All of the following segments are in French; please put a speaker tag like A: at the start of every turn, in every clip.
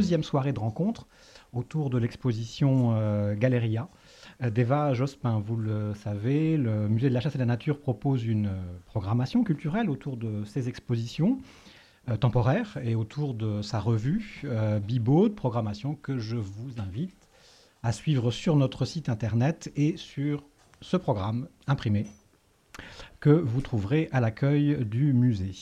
A: deuxième soirée de rencontre autour de l'exposition Galeria d'Eva Jospin. Vous le savez, le Musée de la chasse et de la nature propose une programmation culturelle autour de ces expositions. Euh, temporaire et autour de sa revue euh, Bibo de programmation que je vous invite à suivre sur notre site internet et sur ce programme imprimé que vous trouverez à l'accueil du musée.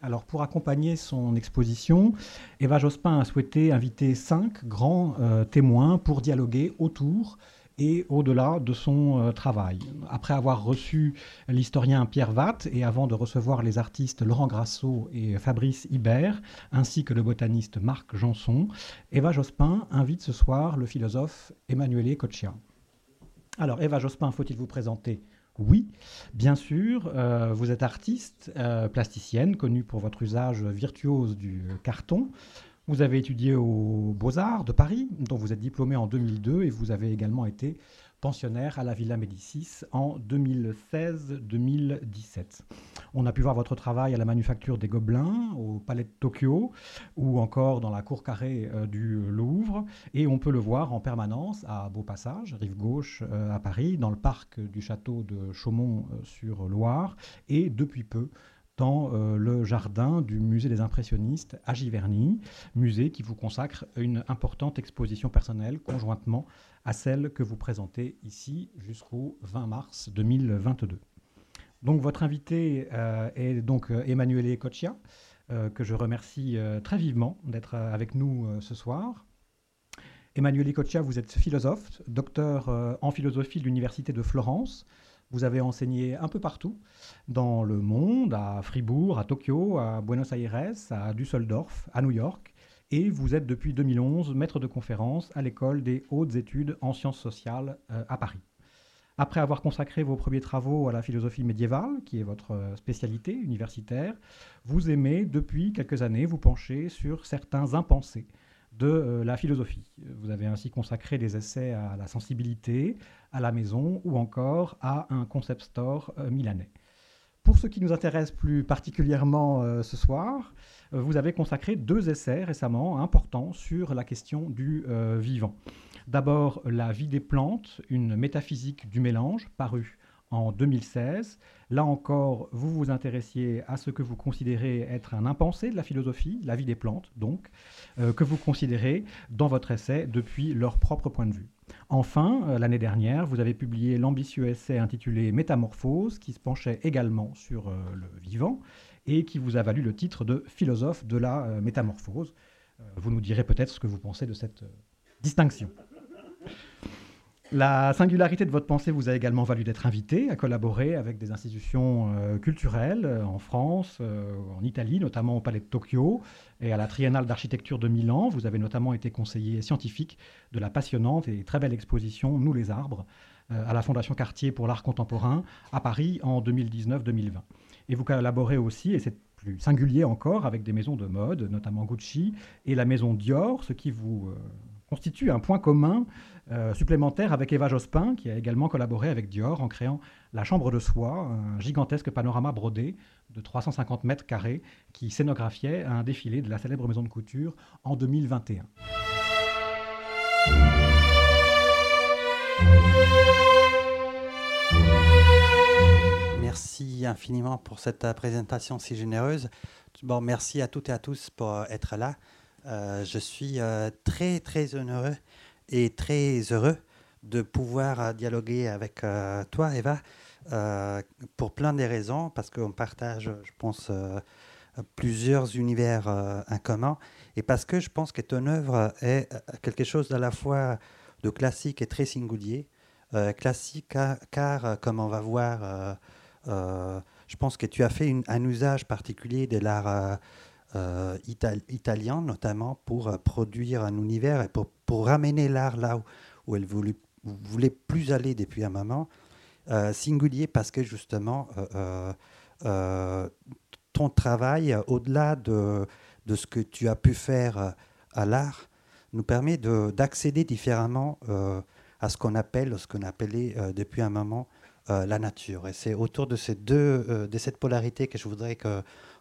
A: Alors pour accompagner son exposition, Eva Jospin a souhaité inviter cinq grands euh, témoins pour dialoguer autour et au-delà de son euh, travail. Après avoir reçu l'historien Pierre Vatte et avant de recevoir les artistes Laurent Grasso et Fabrice Hibert, ainsi que le botaniste Marc Janson, Eva Jospin invite ce soir le philosophe Emmanuel Coccia. Alors, Eva Jospin, faut-il vous présenter? Oui, bien sûr, euh, vous êtes artiste, euh, plasticienne, connue pour votre usage virtuose du carton. Vous avez étudié aux Beaux-Arts de Paris, dont vous êtes diplômé en 2002, et vous avez également été pensionnaire à la Villa Médicis en 2016-2017. On a pu voir votre travail à la Manufacture des Gobelins, au Palais de Tokyo, ou encore dans la cour carrée euh, du Louvre, et on peut le voir en permanence à Beaupassage, rive gauche euh, à Paris, dans le parc du château de Chaumont-sur-Loire, euh, et depuis peu dans le jardin du musée des impressionnistes à Giverny, musée qui vous consacre une importante exposition personnelle conjointement à celle que vous présentez ici jusqu'au 20 mars 2022. Donc votre invité euh, est donc euh, Emmanuel Coccia, que je remercie très vivement d'être avec nous ce soir. Emmanuel Coccia, vous êtes philosophe, docteur en philosophie de l'Université de Florence. Vous avez enseigné un peu partout dans le monde, à Fribourg, à Tokyo, à Buenos Aires, à Düsseldorf, à New York. Et vous êtes depuis 2011 maître de conférence à l'école des hautes études en sciences sociales euh, à Paris. Après avoir consacré vos premiers travaux à la philosophie médiévale, qui est votre euh, spécialité universitaire, vous aimez depuis quelques années vous pencher sur certains impensés de euh, la philosophie. Vous avez ainsi consacré des essais à la sensibilité, à la maison ou encore à un concept store milanais. Pour ce qui nous intéresse plus particulièrement ce soir, vous avez consacré deux essais récemment importants sur la question du vivant. D'abord, La vie des plantes, une métaphysique du mélange, paru en 2016. Là encore, vous vous intéressiez à ce que vous considérez être un impensé de la philosophie, la vie des plantes, donc, euh, que vous considérez dans votre essai depuis leur propre point de vue. Enfin, euh, l'année dernière, vous avez publié l'ambitieux essai intitulé Métamorphose, qui se penchait également sur euh, le vivant et qui vous a valu le titre de philosophe de la métamorphose. vous nous direz peut-être ce que vous pensez de cette distinction. La singularité de votre pensée vous a également valu d'être invité à collaborer avec des institutions euh, culturelles euh, en France, euh, en Italie, notamment au Palais de Tokyo et à la Triennale d'architecture de Milan. Vous avez notamment été conseiller scientifique de la passionnante et très belle exposition Nous les arbres à la Fondation Cartier pour l'art contemporain à Paris en 2019-2020. Et vous collaborez aussi, et c'est plus singulier encore, avec des maisons de mode, notamment Gucci et la maison Dior, ce qui vous constitue un point commun euh, supplémentaire avec Eva Jospin, qui a également collaboré avec Dior en créant la Chambre de Soie, un gigantesque panorama brodé de 350 mètres carrés qui scénographiait un défilé de la célèbre maison de couture en 2021.
B: Merci infiniment pour cette présentation si généreuse. Bon, merci à toutes et à tous pour être là. Euh, je suis euh, très, très heureux et très heureux de pouvoir euh, dialoguer avec toi, Eva, pour plein de raisons, parce qu'on partage, je pense, plusieurs univers en commun, et parce que je pense que ton œuvre est quelque chose à la fois de classique et très singulier. classique car, comme on va voir, je pense que tu as fait un usage particulier de l'art euh, italien, notamment pour euh, produire un univers et pour, ramener l'art là où, elle voulait, voulait, plus aller depuis un moment. Euh, singulier parce que justement, ton travail, au-delà de, de, ce que tu as pu faire à l'art, nous permet d'accéder différemment à ce qu'on appelle, ce qu'on appelait depuis un moment, la nature. Et c'est autour de, ces deux, de cette polarité que je voudrais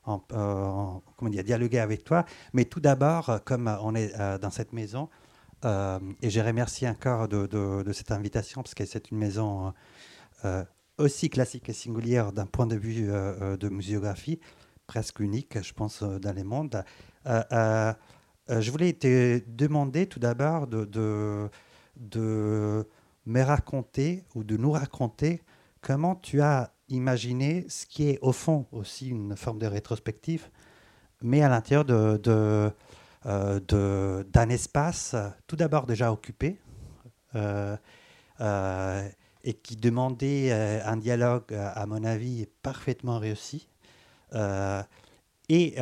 B: en, comment dire, dialoguer avec toi. Mais tout d'abord, comme on est dans cette maison, et je remercie encore de, de, cette invitation parce que c'est une maison aussi classique et singulière d'un point de vue de muséographie, presque unique, je pense, dans les mondes. Euh, je voulais te demander tout d'abord de, me raconter ou de nous raconter comment tu as imaginé ce qui est au fond aussi une forme de rétrospective, mais à l'intérieur de, euh, d'un espace tout d'abord déjà occupé euh, et qui demandait un dialogue, à mon avis, parfaitement réussi. et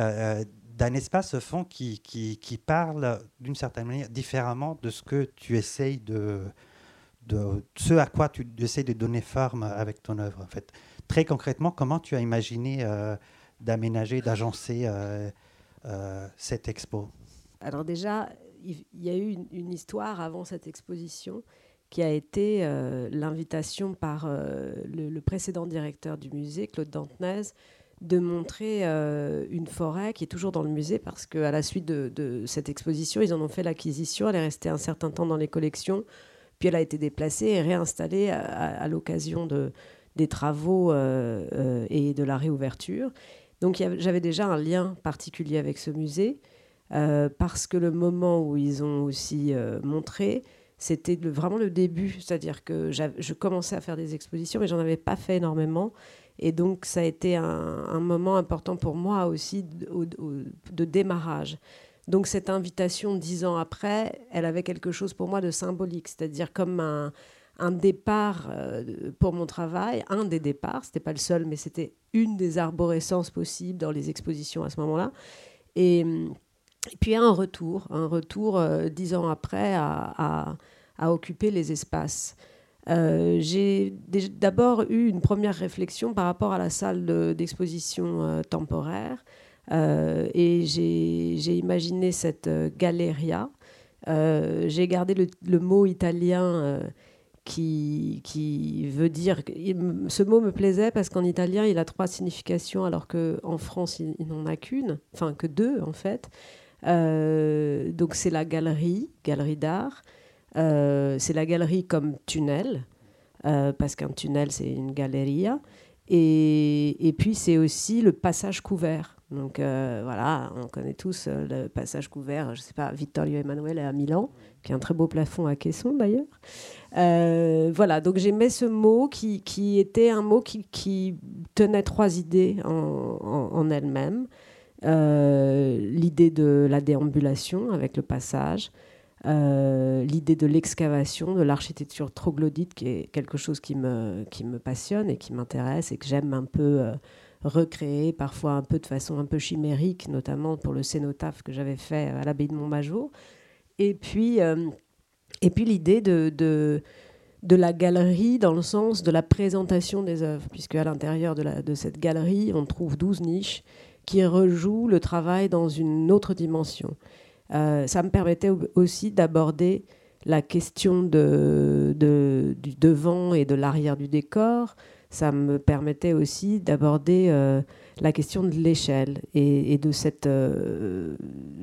B: d'un espace au fond qui, qui, qui parle d'une certaine manière différemment de ce que tu essayes de, de ce à quoi tu essayes de donner forme avec ton œuvre. En fait, très concrètement, comment tu as imaginé euh, d'aménager, d'agencer euh, euh, cette expo?
C: Alors déjà, il y a eu une, histoire avant cette exposition qui a été l'invitation par le, précédent directeur du musée, Claude Dantenez, de montrer euh, une forêt qui est toujours dans le musée parce qu'à la suite de, cette exposition, ils en ont fait l'acquisition. Elle est restée un certain temps dans les collections, puis elle a été déplacée et réinstallée à, l'occasion de, des travaux euh, euh, et de la réouverture. Donc j'avais déjà un lien particulier avec ce musée parce que le moment où ils ont aussi montré, c'était vraiment le début, c'est-à-dire que je commençais à faire des expositions, mais j'en avais pas fait énormément. Et donc, ça a été un, moment important pour moi aussi de, démarrage. Donc, cette invitation dix ans après, elle avait quelque chose pour moi de symbolique, c'est-à-dire comme un, départ euh, pour mon travail, un des départs, c'était pas le seul, mais c'était une des arborescences possibles dans les expositions à ce moment-là. Et, puis un retour, un retour euh, dix ans après à, occuper les espaces. Euh, j'ai d'abord eu une première réflexion par rapport à la salle d'exposition temporaire et j'ai imaginé cette galeria. j'ai gardé le, mot italien qui, veut dire. Ce mot me plaisait parce qu'en italien, il a trois significations, alors qu'en France, il, n'en a qu'une, enfin que deux en fait. donc c'est la galerie, galerie d'art. Euh, c'est la galerie comme tunnel, euh, parce qu'un tunnel, c'est une galerie. Et, et puis, c'est aussi le passage couvert. Donc euh, voilà, on connaît tous le passage couvert, je ne sais pas, Vittorio Emanuele à Milan, qui a un très beau plafond à caisson d'ailleurs. voilà, donc j'aimais ce mot qui, qui, était un mot qui, qui tenait trois idées en, en, en elle-même. L'idée de la déambulation avec le passage, euh, l'idée de l'excavation, de l'architecture troglodyte, qui est quelque chose qui me, qui me passionne et qui m'intéresse et que j'aime un peu recréer, parfois un peu de façon un peu chimérique, notamment pour le cénotaphe que j'avais fait à l'abbaye de Montmajour. Et puis, euh, puis l'idée de, de, de, la galerie dans le sens de la présentation des œuvres, puisque à l'intérieur de, de cette galerie, on trouve 12 niches qui rejouent le travail dans une autre dimension. Euh, ça me permettait aussi d'aborder la question de, du devant et de l'arrière du décor. Ça me permettait aussi d'aborder euh, la question de l'échelle et, de cette, euh,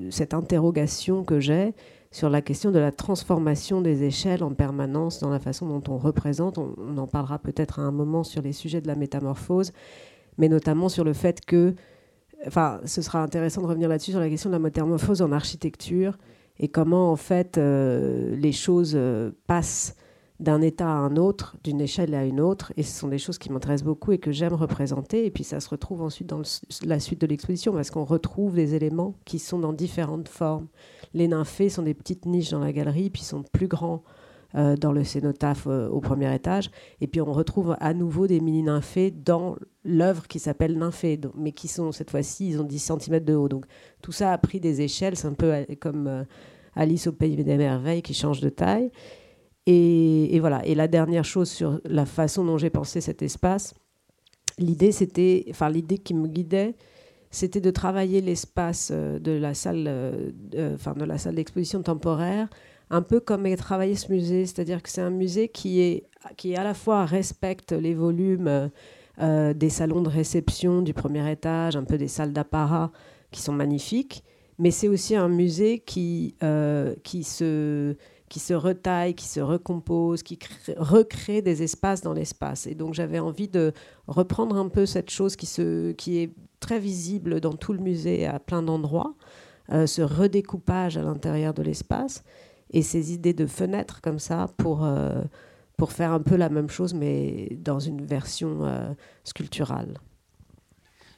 C: cette interrogation que j'ai sur la question de la transformation des échelles en permanence dans la façon dont on représente. On, en parlera peut-être à un moment sur les sujets de la métamorphose, mais notamment sur le fait que enfin, ce sera intéressant de revenir là-dessus sur la question de la métamorphose en architecture et comment en fait euh, les choses passent d'un état à un autre, d'une échelle à une autre, et ce sont des choses qui m'intéressent beaucoup et que j'aime représenter. Et puis ça se retrouve ensuite dans la suite de l'exposition parce qu'on retrouve des éléments qui sont dans différentes formes. Les nymphées sont des petites niches dans la galerie, puis sont plus grands euh, dans le cénotaphe euh, au premier étage. Et puis on retrouve à nouveau des mini nymphées dans l'œuvre qui s'appelle Nymphée, mais qui sont cette fois-ci, ils ont 10 cm de haut. Donc tout ça a pris des échelles, c'est un peu euh, comme Alice au Pays des Merveilles qui change de taille. Et, voilà. Et la dernière chose sur la façon dont j'ai pensé cet espace, l'idée c'était, enfin l'idée qui me guidait, c'était de travailler l'espace de la salle, enfin de la salle d'exposition temporaire un peu comme est travaillé ce musée, c'est-à-dire que c'est un musée qui est qui à la fois respecte les volumes euh, des salons de réception du premier étage, un peu des salles d'apparat qui sont magnifiques, mais c'est aussi un musée qui, euh, qui, se, qui se retaille, qui se recompose, qui recrée des espaces dans l'espace. Et donc j'avais envie de reprendre un peu cette chose qui, se, qui est très visible dans tout le musée à plein d'endroits, euh, ce redécoupage à l'intérieur de l'espace et ces idées de fenêtres comme ça pour, euh, pour faire un peu la même chose mais dans une version sculpturale.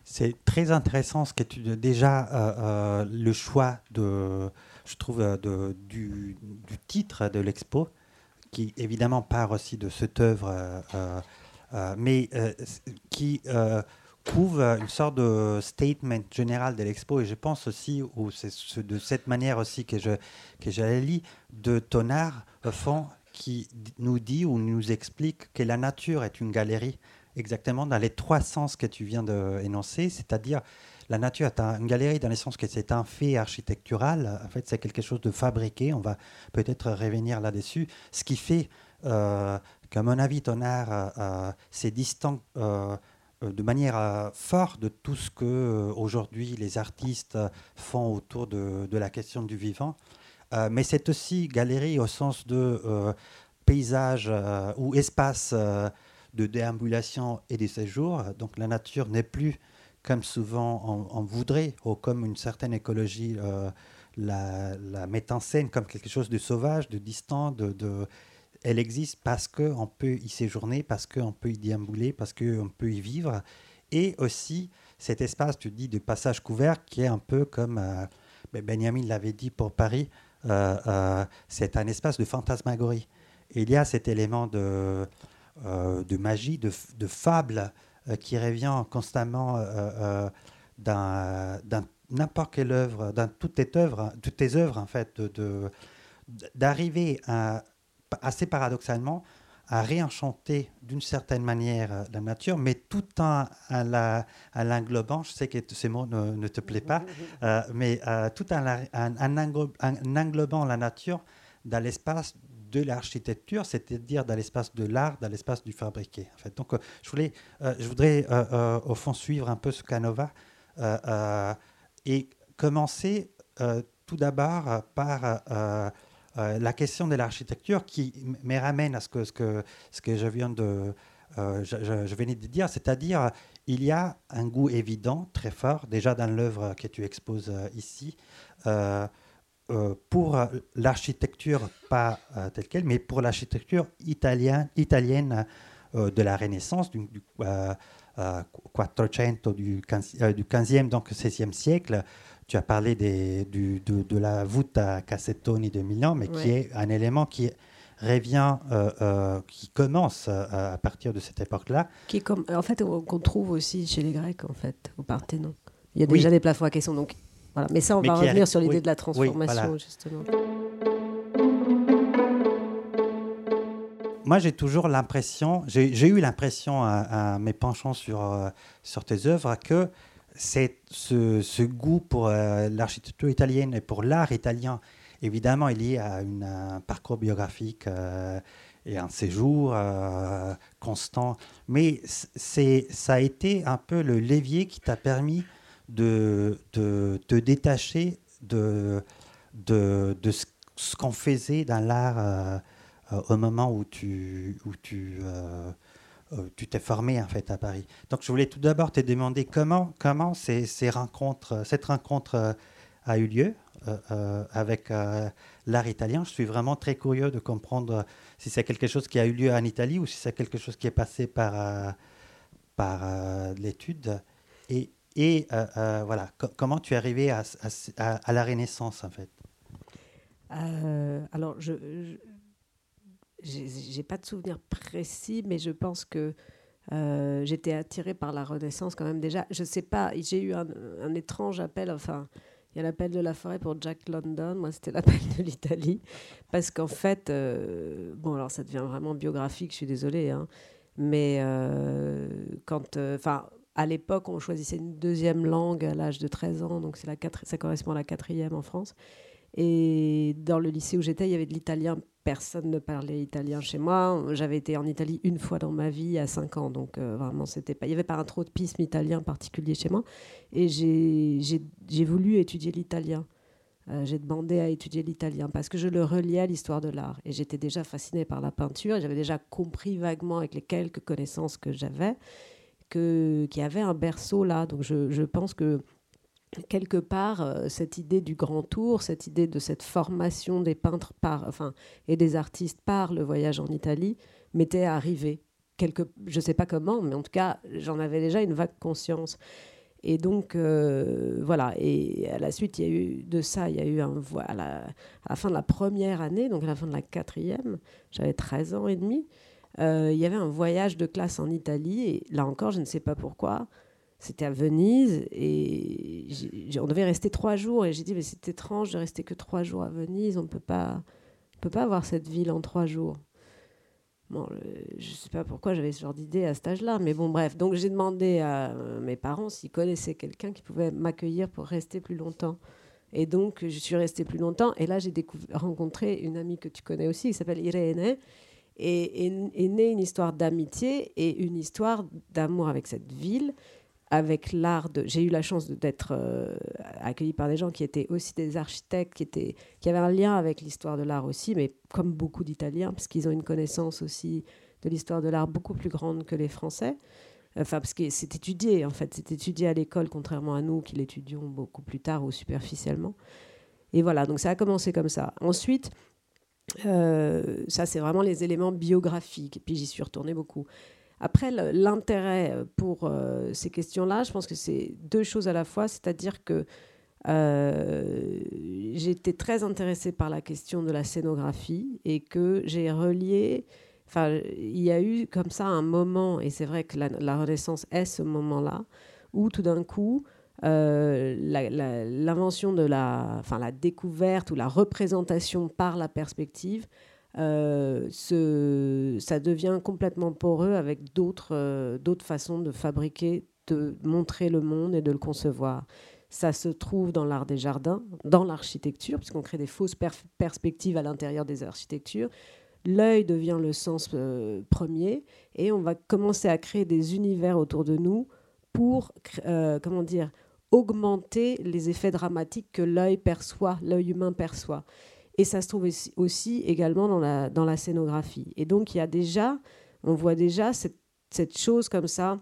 B: C'est très intéressant ce que tu déjà euh, euh, le choix de, je trouve, euh, du, titre de l'expo, qui évidemment part aussi de cette œuvre, mais qui couvre une sorte de statement général de l'expo. Et je pense aussi, ou c'est de cette manière aussi que je que j'allais lire, de Tonard, fond, qui nous dit ou nous explique que la nature est une galerie exactement dans les trois sens que tu viens d'énoncer, c'est-à-dire la nature est une galerie dans le sens que c'est un fait architectural, en fait c'est quelque chose de fabriqué, on va peut-être revenir là-dessus, ce qui fait euh, qu'à mon avis ton art euh, euh, c'est distinct de manière forte de tout ce que aujourd'hui les artistes font autour de, de, la question du vivant. mais c'est aussi galerie au sens de paysage ou espace de déambulation et de séjour. Donc la nature n'est plus comme souvent on, voudrait, ou comme une certaine écologie euh, la, met en scène comme quelque chose de sauvage, de distant, de, elle existe parce qu'on peut y séjourner, parce qu'on peut y déambuler, parce qu'on peut y vivre. Et aussi cet espace, tu dis, de passage couvert qui est un peu comme euh, ben, Benjamin l'avait dit pour Paris, euh, c'est un espace de fantasmagorie. Il y a cet élément de, euh, magie, de, fable euh, qui revient constamment euh, dans, n'importe quelle œuvre, dans toutes tes œuvres, toutes tes œuvres en fait, d'arriver assez paradoxalement à réenchanter d'une certaine manière la nature, mais tout en l'englobant, je sais que ces mots ne, te plaisent pas, mais tout en, en, englobant la nature dans l'espace de l'architecture, c'est-à-dire dans l'espace de l'art, dans l'espace du fabriqué. En fait. Donc, euh, je, voulais, euh, je voudrais, euh, au fond, suivre un peu ce Canova et commencer tout d'abord par la question de l'architecture qui me ramène à ce que, ce que, ce que je viens de... Je, je, venais de dire, c'est-à-dire il y a un goût évident, très fort, déjà dans l'œuvre que tu exposes ici, euh, pour l'architecture, pas euh, telle qu'elle, mais pour l'architecture italienne, italienne euh, de la Renaissance, du, du 400 du, 15, du 15e, donc 16e siècle. Tu as parlé des, du, de, la voûte à Cassettoni de Milan, mais qui est un élément qui revient, qui commence à partir de cette époque-là.
C: Qui comme, en fait, qu'on trouve aussi chez les Grecs, en fait, au Parthénon. Il y a déjà des plafonds à caisson, donc mais ça, on va revenir sur l'idée de la transformation, justement.
B: Moi, j'ai toujours l'impression, j'ai eu l'impression à, mes penchants sur, euh, sur tes œuvres que c'est ce, ce, goût pour euh, l'architecture italienne et pour l'art italien, évidemment, il y a une, un parcours biographique euh, et un séjour constant, mais c'est ça a été un peu le levier qui t'a permis de, te détacher de, de, ce, qu'on faisait dans l'art euh, euh, au moment où tu, où tu, euh, tu t'es formé en fait à Paris. Donc je voulais tout d'abord te demander comment, comment ces, ces rencontres, cette rencontre a eu lieu avec l'art italien. Je suis vraiment très curieux de comprendre si c'est quelque chose qui a eu lieu en Italie ou si c'est quelque chose qui est passé par, par l'étude. Et, et euh, euh, voilà, comment tu es arrivé à, la Renaissance en fait?
C: Euh, Alors, je n'ai pas de souvenir précis, mais je pense que j'étais attirée par la Renaissance quand même déjà. Je ne sais pas, j'ai eu un, étrange appel, enfin, il y a l'appel de la forêt pour Jack London, moi c'était l'appel de l'Italie, parce qu'en fait, bon alors ça devient vraiment biographique, je suis désolée, hein, mais quand, enfin à l'époque, on choisissait une deuxième langue à l'âge de 13 ans, donc la ça correspond à la quatrième en France. Et dans le lycée où j'étais, il y avait de l'italien. Personne ne parlait italien chez moi. J'avais été en Italie une fois dans ma vie à 5 ans. Donc euh, vraiment, c'était pas... il n'y avait pas un tropisme italien particulier chez moi. Et j'ai voulu étudier l'italien. Euh, j'ai demandé à étudier l'italien parce que je le reliais à l'histoire de l'art. Et j'étais déjà fascinée par la peinture. J'avais déjà compris vaguement avec les quelques connaissances que j'avais qu'il y avait un berceau là. Donc je, pense que quelque part, euh, cette idée du grand tour, cette idée de cette formation des peintres par, enfin, et des artistes par le voyage en Italie m'était arrivée. Quelque, je ne sais pas comment, mais en tout cas, j'en avais déjà une vague conscience. Et donc, euh, voilà. Et à la suite, il y a eu de ça, il y a eu un à la, à la fin de la première année, donc à la fin de la quatrième, j'avais 13 ans et demi, euh, il y avait un voyage de classe en Italie. Et là encore, je ne sais pas pourquoi, c'était à Venise et on devait rester trois jours. Et j'ai dit, mais c'est étrange de rester que trois jours à Venise. On ne peut pas avoir cette ville en trois jours. Bon, je ne sais pas pourquoi j'avais ce genre d'idée à cet âge-là, mais bon, bref. Donc j'ai demandé à mes parents s'ils connaissaient quelqu'un qui pouvait m'accueillir pour rester plus longtemps. Et donc je suis restée plus longtemps. Et là, j'ai rencontré une amie que tu connais aussi, qui s'appelle Irene. Et est née une histoire d'amitié et une histoire d'amour avec cette ville avec l'art. J'ai eu la chance d'être euh, accueillie par des gens qui étaient aussi des architectes, qui, qui avaient un lien avec l'histoire de l'art aussi, mais comme beaucoup d'Italiens, parce qu'ils ont une connaissance aussi de l'histoire de l'art beaucoup plus grande que les Français. Enfin, parce que c'est étudié, en fait, c'est étudié à l'école, contrairement à nous qui l'étudions beaucoup plus tard ou superficiellement. Et voilà, donc ça a commencé comme ça. Ensuite, ça, c'est vraiment les éléments biographiques. Et puis j'y suis retournée beaucoup. Après, l'intérêt euh, pour euh, ces questions-là, je pense que c'est deux choses à la fois, c'est-à-dire que euh, été très intéressée par la question de la scénographie et que j'ai relié. Enfin, il y a eu comme ça un moment, et c'est vrai que la, Renaissance est ce moment-là, où tout d'un coup, l'invention de la, enfin, la découverte ou la représentation par la perspective euh, ça devient complètement poreux avec d'autres euh, façons de fabriquer, de montrer le monde et de le concevoir. Ça se trouve dans l'art des jardins, dans l'architecture, puisqu'on crée des fausses perspectives à l'intérieur des architectures. L'œil devient le sens euh, premier et on va commencer à créer des univers autour de nous pour, comment dire, augmenter les effets dramatiques que l'œil perçoit, l'œil humain perçoit. Et ça se trouve aussi également dans la, dans la scénographie. Et donc, il y a déjà, on voit déjà cette, cette chose comme ça,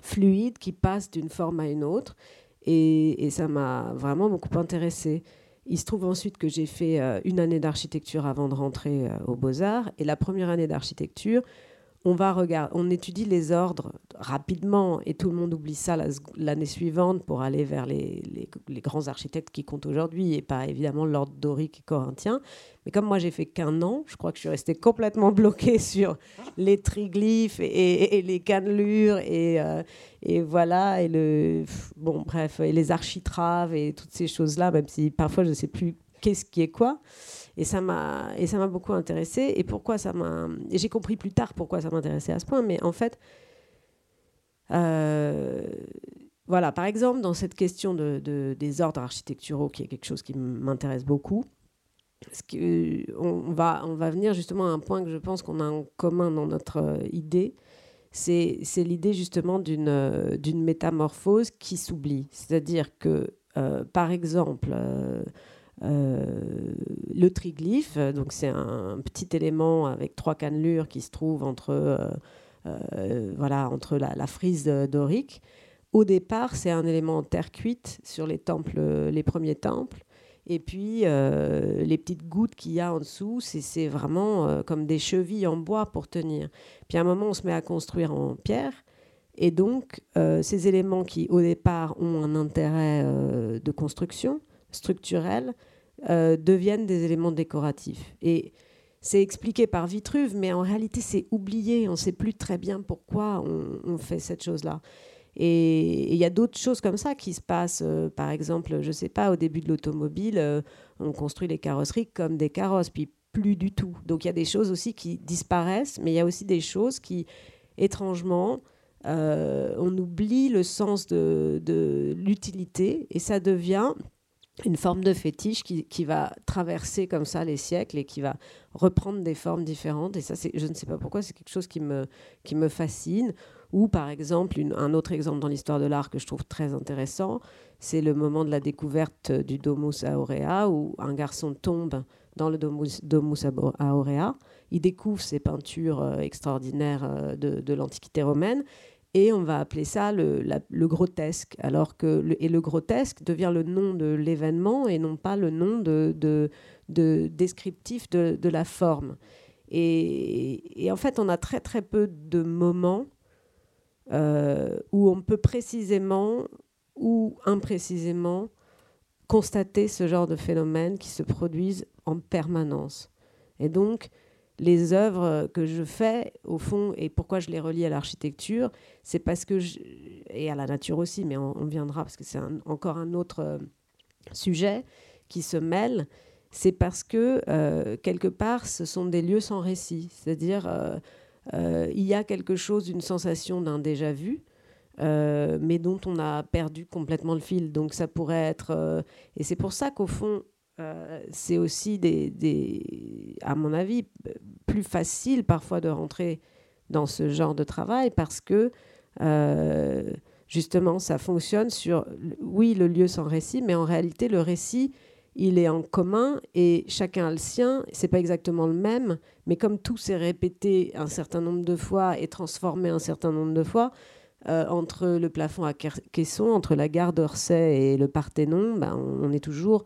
C: fluide, qui passe d'une forme à une autre. Et, ça m'a vraiment beaucoup intéressée. Il se trouve ensuite que j'ai fait euh, une année d'architecture avant de rentrer euh, aux Beaux-Arts. Et la première année d'architecture, on va regarder, on étudie les ordres rapidement et tout le monde oublie ça l'année suivante pour aller vers les, grands architectes qui comptent aujourd'hui et pas évidemment l'ordre dorique et corinthien. Mais comme moi j'ai fait qu'un an, je crois que je suis restée complètement bloquée sur les triglyphes et, les cannelures et, euh, et, voilà et le bon bref et les architraves et toutes ces choses là, même si parfois je ne sais plus qu'est-ce qui est quoi. Et ça m'a et ça m'a beaucoup intéressé. Et pourquoi ça m'a j'ai compris plus tard pourquoi ça m'intéressait à ce point. Mais en fait, euh, voilà, par exemple, dans cette question de, des ordres architecturaux, qui est quelque chose qui m'intéresse beaucoup, on, va, on va venir justement à un point que je pense qu'on a en commun dans notre euh, idée. C'est l'idée justement d'une métamorphose qui s'oublie. C'est-à-dire que, euh, par exemple, le triglyphe, donc c'est un petit élément avec trois cannelures qui se trouve entre, euh, euh, voilà, entre la, frise dorique. Au départ, c'est un élément en terre cuite sur les, temples, les premiers temples. Et puis, les petites gouttes qu'il y a en dessous, c'est vraiment comme des chevilles en bois pour tenir. Puis à un moment, on se met à construire en pierre. Et donc, ces éléments qui, au départ, ont un intérêt de construction structurel, euh, deviennent des éléments décoratifs. Et c'est expliqué par Vitruve, mais en réalité, c'est oublié. On ne sait plus très bien pourquoi on, fait cette chose-là. Et il y a d'autres choses comme ça qui se passent. Euh, par exemple, je ne sais pas, au début de l'automobile, euh, on construit les carrosseries comme des carrosses, puis plus du tout. Donc il y a des choses aussi qui disparaissent, mais il y a aussi des choses qui, étrangement, on oublie le sens de, de l'utilité et ça devient une forme de fétiche qui, qui, va traverser comme ça les siècles et qui va reprendre des formes différentes. Et ça, je ne sais pas pourquoi, c'est quelque chose qui me, qui me fascine. Ou par exemple, un autre exemple dans l'histoire de l'art que je trouve très intéressant, c'est le moment de la découverte du Domus Aurea, où un garçon tombe dans le Domus, Domus Aurea. Il découvre ces peintures euh, extraordinaires euh, de l'Antiquité romaine et on va appeler ça le, grotesque, alors que et le grotesque devient le nom de l'événement et non pas le nom de, de, de descriptif de, la forme. Et, et, en fait, on a très très peu de moments euh, où on peut précisément ou imprécisément constater ce genre de phénomènes qui se produisent en permanence. Et donc, les œuvres que je fais, au fond, et pourquoi je les relie à l'architecture, c'est parce que, et à la nature aussi, mais on, viendra parce que c'est encore un autre euh, sujet qui se mêle, c'est parce que, euh, quelque part, ce sont des lieux sans récit. C'est-à-dire, euh, il y a quelque chose, une sensation d'un déjà vu, mais dont on a perdu complètement le fil. Donc ça pourrait être... et c'est pour ça qu'au fond, euh, c'est aussi, des, à mon avis, plus facile parfois de rentrer dans ce genre de travail parce que euh, justement, ça fonctionne sur, oui, le lieu sans récit, mais en réalité, le récit, il est en commun et chacun a le sien. C'est pas exactement le même, mais comme tout s'est répété un certain nombre de fois et transformé un certain nombre de fois, euh, entre le plafond à caisson, entre la gare d'Orsay et le Parthénon, ben, on est toujours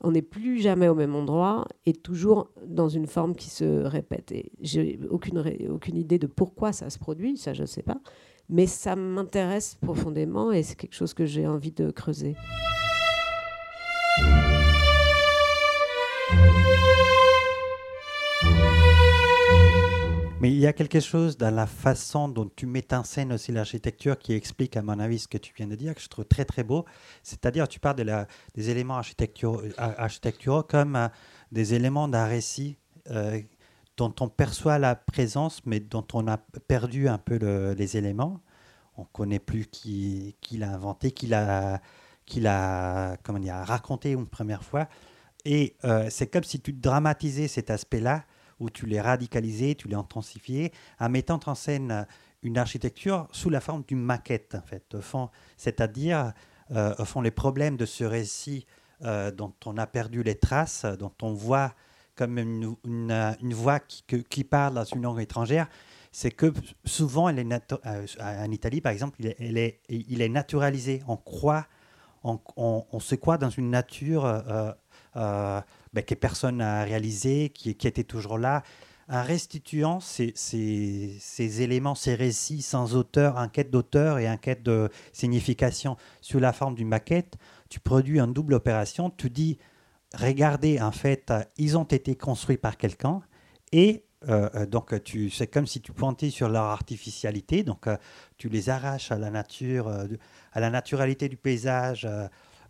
C: on n'est plus jamais au même endroit et toujours dans une forme qui se répète. Et j'ai aucune, aucune idée de pourquoi ça se produit, ça je ne sais pas, mais ça m'intéresse profondément et c'est quelque chose que j'ai envie de creuser.
B: Mais il y a quelque chose dans la façon dont tu mets en scène aussi l'architecture qui explique, à mon avis, ce que tu viens de dire, que je trouve très très beau. C'est-à-dire, tu parles des éléments architecturaux, comme euh, des éléments d'un récit euh, dont on perçoit la présence, mais dont on a perdu un peu les éléments. On ne connaît plus qui, qui l'a inventé, qui l'a l'a comment dire, raconté une première fois. Et euh, c'est comme si tu dramatisais cet aspect-là où tu l'es radicalisé, tu l'es intensifié, en mettant en scène une architecture sous la forme d'une maquette, en fait, c'est-à-dire, euh, au fond, les problèmes de ce récit euh, dont on a perdu les traces, dont on voit comme une, une, voix qui, parle dans une langue étrangère, c'est que souvent, euh, en Italie, par exemple, il est, naturalisé. On croit, on, on, se croit dans une nature ben, que personne n'a réalisé, qui, était toujours là, en restituant ces, éléments, ces récits sans auteur, en quête d'auteur et en quête de signification sous la forme d'une maquette, tu produis une double opération. Tu dis, regardez, en fait, ils ont été construits par quelqu'un et euh, euh, donc, c'est comme si tu pointais sur leur artificialité. Donc, euh, tu les arraches à la nature, à la naturalité du paysage,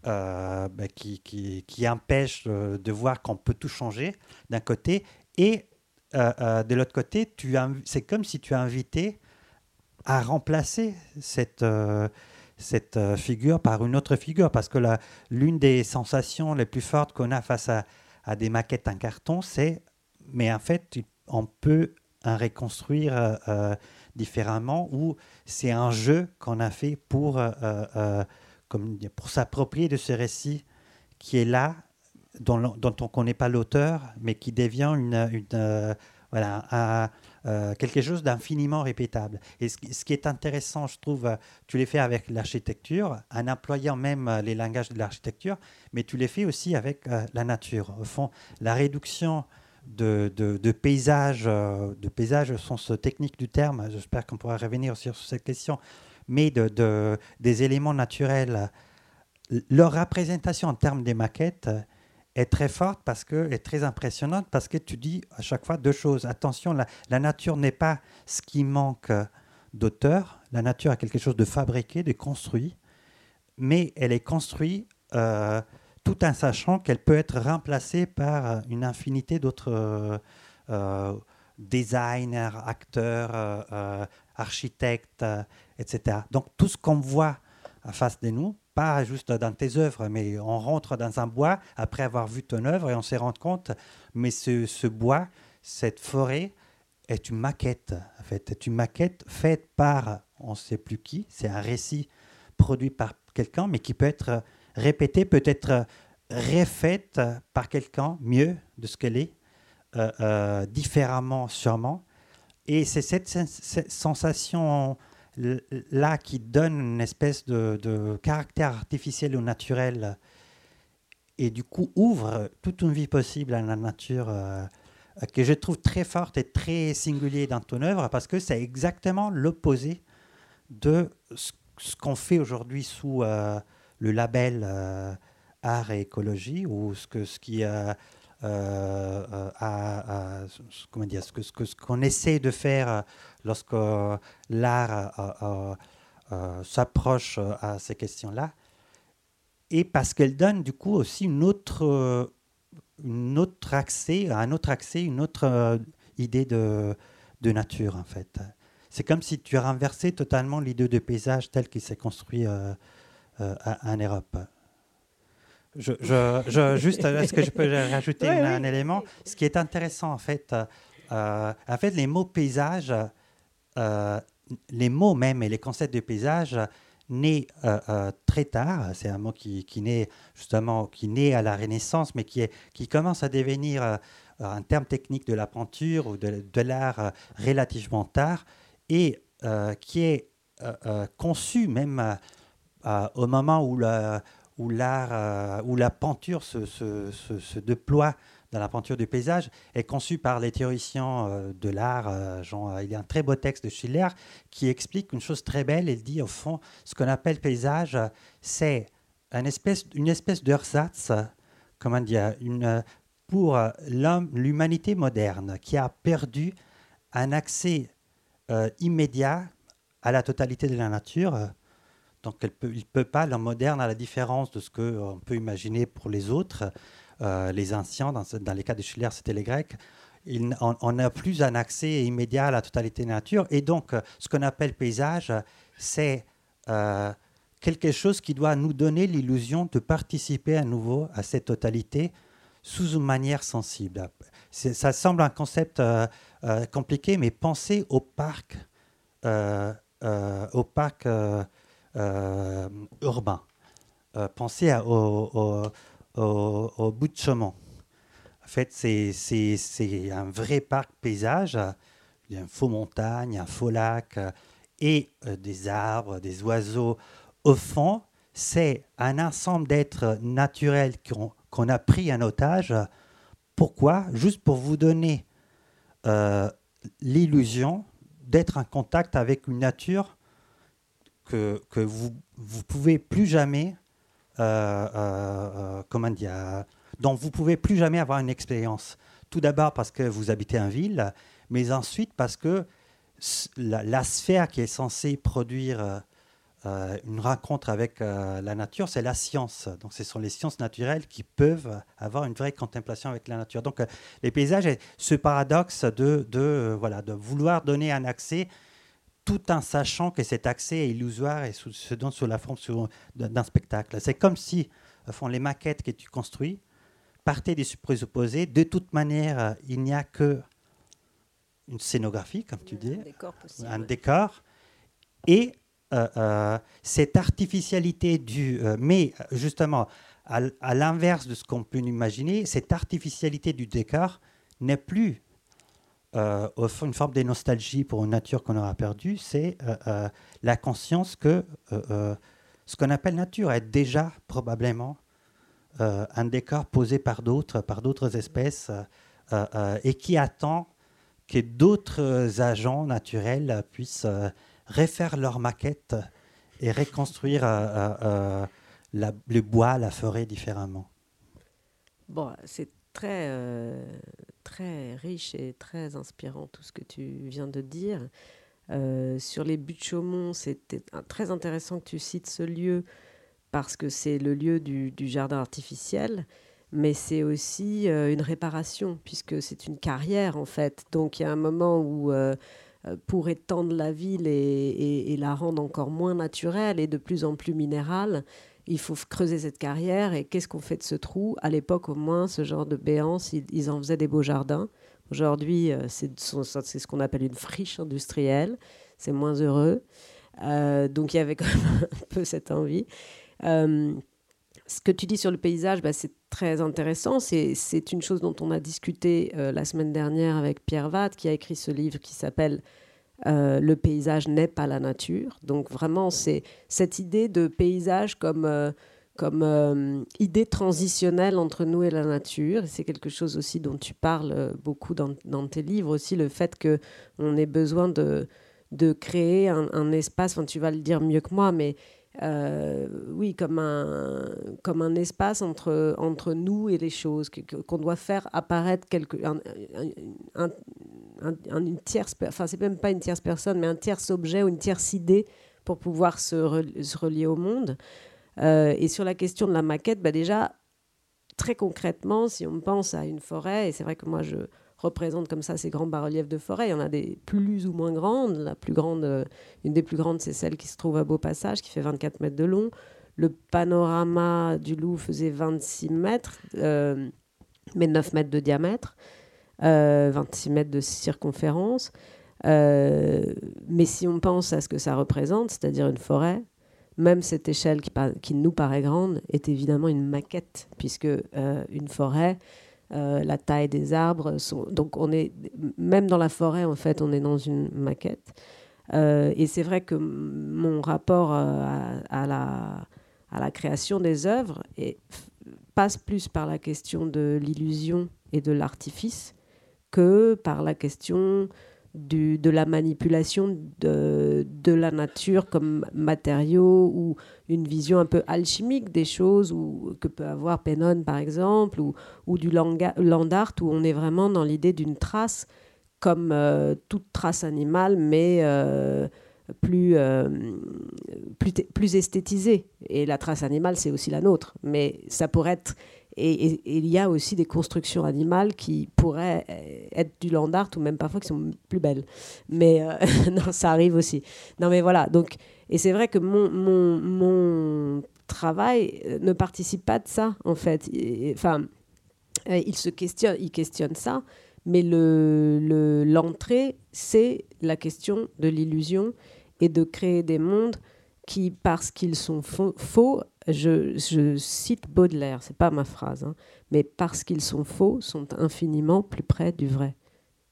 B: euh, bah, qui, qui, qui, empêche euh, de voir qu'on peut tout changer d'un côté. Et euh, de l'autre côté, c'est comme si tu as invité à remplacer cette, cette figure par une autre figure. Parce que l'une des sensations les plus fortes qu'on a face à, à, des maquettes en carton, c'est, mais en fait, on peut en reconstruire différemment ou c'est un jeu qu'on a fait pour pour s'approprier de ce récit qui est là, dont, on ne connaît pas l'auteur, mais qui devient euh, euh, quelque chose d'infiniment répétable. Et ce, qui est intéressant, je trouve, tu l'as fait avec l'architecture, en employant même les langages de l'architecture, mais tu l'as fait aussi avec euh, la nature. Au fond, la réduction de, de, de paysages, de paysages au sens technique du terme, j'espère qu'on pourra revenir sur cette question, mais de, des éléments naturels. Leur représentation en termes des maquettes est très forte parce que est très impressionnante parce que tu dis à chaque fois deux choses. Attention, la, nature n'est pas ce qui manque d'auteur. La nature a quelque chose de fabriqué, de construit, mais elle est construite euh, tout en sachant qu'elle peut être remplacée par une infinité d'autres euh, designers, acteurs, euh, architectes, etc. Donc tout ce qu'on voit en face de nous, pas juste dans tes œuvres, mais on rentre dans un bois après avoir vu ton œuvre et on se rend compte, mais ce, bois, cette forêt est une maquette, en fait, est une maquette faite par on ne sait plus qui, c'est un récit produit par quelqu'un, mais qui peut être répété, peut être refaite par quelqu'un mieux de ce qu'elle est, euh, euh, différemment sûrement. Et c'est cette, sensation là qui donne une espèce de, caractère artificiel ou naturel et du coup ouvre toute une vie possible à la nature euh, que je trouve très forte et très singulier dans ton œuvre parce que c'est exactement l'opposé de ce, qu'on fait aujourd'hui sous euh, le label euh, art et écologie ou ce, que, ce qui a, comment dire, ce que ce qu'on essaie de faire lorsque l'art s'approche à ces questions-là, et parce qu'elle donne du coup aussi une autre, une autre accès, un autre accès, une autre idée de, de nature en fait. C'est comme si tu as renversé totalement l'idée de paysage tel qu'il s'est construit euh, euh, en Europe. Je, je, juste, est-ce que je peux rajouter un, élément? Ce qui est intéressant en fait, euh, en fait, les mots paysage euh, les mots même et les concepts de paysage naît euh, très tard. C'est un mot qui, qui, naît justement, qui naît à la Renaissance, mais qui, est, qui commence à devenir un terme technique de la peinture ou de, de l'art relativement tard et qui est conçu même au moment où, où l'art, où la peinture se, se, se déploie dans la peinture du paysage est conçu par les théoriciens euh, de l'art. Euh, il y a un très beau texte de Schiller qui explique une chose très belle. Il dit au fond, ce qu'on appelle paysage, c'est une espèce, une espèce d'ersatz, comment dire, pour l'humanité moderne qui a perdu un accès euh, immédiat à la totalité de la nature. Donc, il ne peut pas, l'homme moderne, à la différence de ce qu'on peut imaginer pour les autres, euh, les anciens, dans, les cas de Schiller, c'était les Grecs, on n'a plus un accès immédiat à la totalité de nature. Et donc, euh, ce qu'on appelle paysage, c'est euh, quelque chose qui doit nous donner l'illusion de participer à nouveau à cette totalité sous une manière sensible. Ça semble un concept compliqué, mais pensez au parc, au parc urbain. pensez à, au au, bout de chemin. En fait, c'est un vrai parc paysage. Il y a un faux montagne, un faux lac et euh, des arbres, des oiseaux. Au fond, c'est un ensemble d'êtres naturels qu'on a pris en otage. Pourquoi? Juste pour vous donner euh, l'illusion d'être en contact avec une nature que, que vous ne pouvez plus jamais euh, euh, euh, comment dire, dont vous pouvez plus jamais avoir une expérience. Tout d'abord parce que vous habitez en ville, mais ensuite parce que la, sphère qui est censée produire une rencontre avec la nature, c'est la science. Donc, ce sont les sciences naturelles qui peuvent avoir une vraie contemplation avec la nature. Donc, les paysages, ce paradoxe de, de, voilà, de vouloir donner un accès tout en sachant que cet accès est illusoire et se donne sous la forme d'un spectacle. C'est comme si font les maquettes que tu construis partaient des présupposés. De toute manière, il n'y a que une scénographie, comme tu dis, un décor, et euh, euh, cette artificialité du... Euh, mais justement, à, à l'inverse de ce qu'on peut imaginer, cette artificialité du décor n'est plus euh, une forme de nostalgie pour une nature qu'on aura perdue, c'est euh, euh, la conscience que ce qu'on appelle nature est déjà probablement un décor posé par d'autres, par d'autres espèces, et qui attend que d'autres agents naturels puissent refaire leur maquette et reconstruire le bois, la forêt différemment.
C: Bon, c'est très, euh, très riche et très inspirant tout ce que tu viens de dire. Euh, sur les buts de Chaumont, c'était très intéressant que tu cites ce lieu parce que c'est le lieu du, jardin artificiel, mais c'est aussi euh, une réparation puisque c'est une carrière en fait. Donc il y a un moment où pour étendre la ville et, la rendre encore moins naturelle et de plus en plus minérale, il faut creuser cette carrière. Et qu'est-ce qu'on fait de ce trou? À l'époque, au moins, ce genre de béance, ils, en faisaient des beaux jardins. Aujourd'hui, c'est ce qu'on appelle une friche industrielle. C'est moins heureux. donc il y avait quand même un peu cette envie ce que tu dis sur le paysage, bah, c'est très intéressant. C'est une chose dont on a discuté euh, la semaine dernière avec Pierre Vatt, qui a écrit ce livre qui s'appelle euh, Le paysage n'est pas la nature. Donc vraiment, c'est cette idée de paysage comme, euh, comme idée transitionnelle entre nous et la nature. C'est quelque chose aussi dont tu parles beaucoup dans, tes livres aussi, le fait qu'on ait besoin de, de créer un, espace, enfin, tu vas le dire mieux que moi, mais euh, oui, comme un, comme un espace entre, entre nous et les choses, qu'on doit faire apparaître quelque, un, une tierce, enfin c'est même pas une tierce personne, mais un tierce objet ou une tierce idée pour pouvoir se, relier au monde. Euh, et sur la question de la maquette, bah déjà, très concrètement, si on pense à une forêt, et c'est vrai que moi je, représente comme ça ces grands bas-reliefs de forêt. Il y en a des plus ou moins grandes. La plus grande, euh, une des plus grandes, c'est celle qui se trouve à Beaupassage, qui fait 24 mètres de long. Le panorama du loup faisait 26 mètres, euh, mais 9 mètres de diamètre, 26 euh, mètres de circonférence. mais si on pense à ce que ça représente, c'est-à-dire une forêt, même cette échelle qui, nous paraît grande est évidemment une maquette, puisque une forêt, euh, la taille des arbres. Donc on est même dans la forêt en fait, on est dans une maquette. Euh, et c'est vrai que mon rapport euh, à la création des œuvres passe plus par la question de l'illusion et de l'artifice que par la question de la manipulation de, la nature comme matériau ou une vision un peu alchimique des choses ou, que peut avoir Pennon par exemple ou, du land art où on est vraiment dans l'idée d'une trace comme euh, toute trace animale mais euh, plus, euh, plus, plus esthétisée. Et la trace animale, c'est aussi la nôtre. Mais ça pourrait être et, il y a aussi des constructions animales qui pourraient euh, être du land art ou même parfois qui sont plus belles. Mais euh, non, ça arrive aussi. Non, mais voilà. Donc, et c'est vrai que mon, mon, mon, travail euh, ne participe pas de ça, en fait. Enfin, il se questionne, il questionne ça, mais l'entrée, le, l'entrée c'est la question de l'illusion et de créer des mondes qui, parce qu'ils sont faux, je, cite Baudelaire, c'est pas ma phrase, hein, mais parce qu'ils sont faux, sont infiniment plus près du vrai.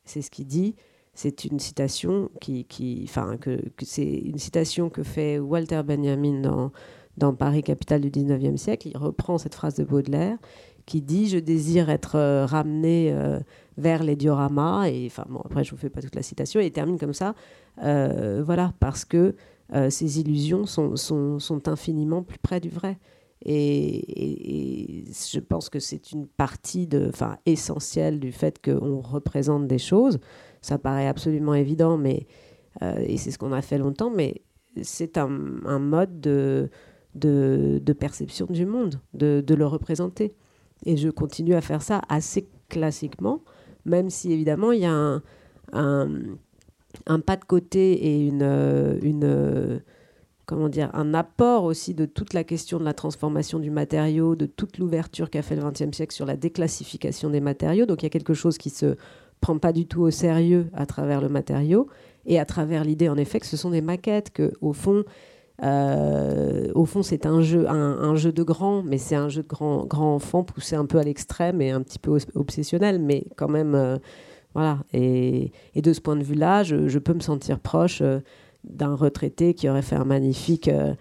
C: C'est ce qu'il dit. C'est une citation qui, enfin, que, c'est une citation que fait Walter Benjamin dans, dans Paris, capitale du 19e siècle. Il reprend cette phrase de Baudelaire qui dit Je désire être euh, ramené euh, vers les dioramas. Et enfin, bon, après, je vous fais pas toute la citation. Il termine comme ça. Euh, voilà, parce que euh, ces illusions sont, sont, infiniment plus près du vrai. Et, je pense que c'est une partie de, essentielle du fait qu'on représente des choses. Ça paraît absolument évident, mais, euh, et c'est ce qu'on a fait longtemps, mais c'est un, mode de, de, perception du monde, de, le représenter. Et je continue à faire ça assez classiquement, même si évidemment il y a un un pas de côté et une, euh, une euh, comment dire, un apport aussi de toute la question de la transformation du matériau, de toute l'ouverture qu'a fait le XXe siècle sur la déclassification des matériaux. Donc il y a quelque chose qui se prend pas du tout au sérieux à travers le matériau et à travers l'idée en effet que ce sont des maquettes, que au fond, euh, au fond c'est un jeu, un, jeu de grand, mais c'est un jeu de grand, grand enfant poussé un peu à l'extrême et un petit peu obsessionnel, mais quand même. Voilà. Et, de ce point de vue-là, je, peux me sentir proche euh, d'un retraité qui aurait fait un magnifique euh,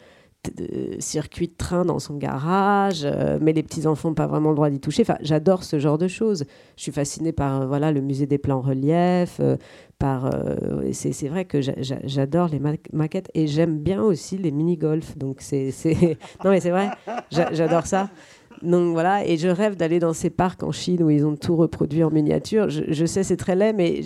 C: circuit de train dans son garage, euh, mais les petits-enfants n'ont pas vraiment le droit d'y toucher. Enfin, j'adore ce genre de choses. Je suis fascinée par voilà, le musée des plans relief. par, c'est, vrai que j'adore les maquettes et j'aime bien aussi les mini-golf. Donc, c'est, non, mais c'est vrai, j'adore ça. Donc voilà, et je rêve d'aller dans ces parcs en Chine où ils ont tout reproduit en miniature. Je, sais, c'est très laid, mais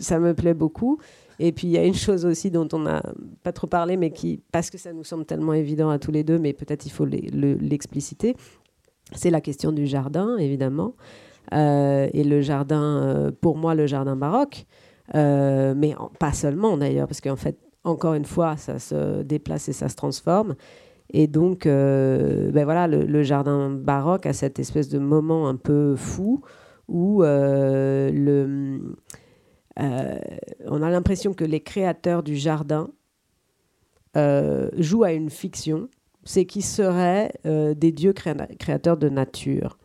C: ça me plaît beaucoup. Et puis il y a une chose aussi dont on n'a pas trop parlé, mais qui, parce que ça nous semble tellement évident à tous les deux, mais peut-être il faut l'expliciter, c'est la question du jardin, évidemment. Euh, et le jardin, euh, pour moi, le jardin baroque. mais pas seulement d'ailleurs, parce qu'en fait, encore une fois, ça se déplace et ça se transforme. Et donc, ben voilà, le, jardin baroque a cette espèce de moment un peu fou où le, on a l'impression que les créateurs du jardin jouent à une fiction c'est qu'ils seraient euh, des dieux créateurs de nature.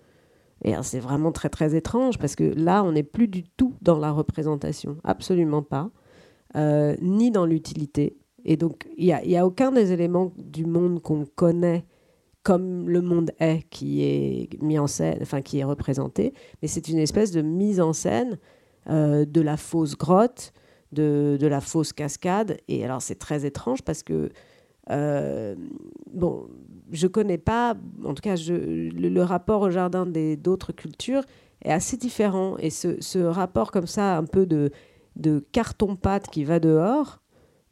C: Et c'est vraiment très très étrange parce que là, on n'est plus du tout dans la représentation, absolument pas, euh, ni dans l'utilité. Et donc, il n'y a, aucun des éléments du monde qu'on connaît comme le monde est qui est mis en scène, enfin qui est représenté, mais c'est une espèce de mise en scène euh, de la fausse grotte, de, la fausse cascade. Et alors, c'est très étrange parce que euh, bon, je connais pas, en tout cas, le, rapport au jardin d'autres cultures est assez différent. Et ce, rapport comme ça, un peu de carton-pâte qui va dehors,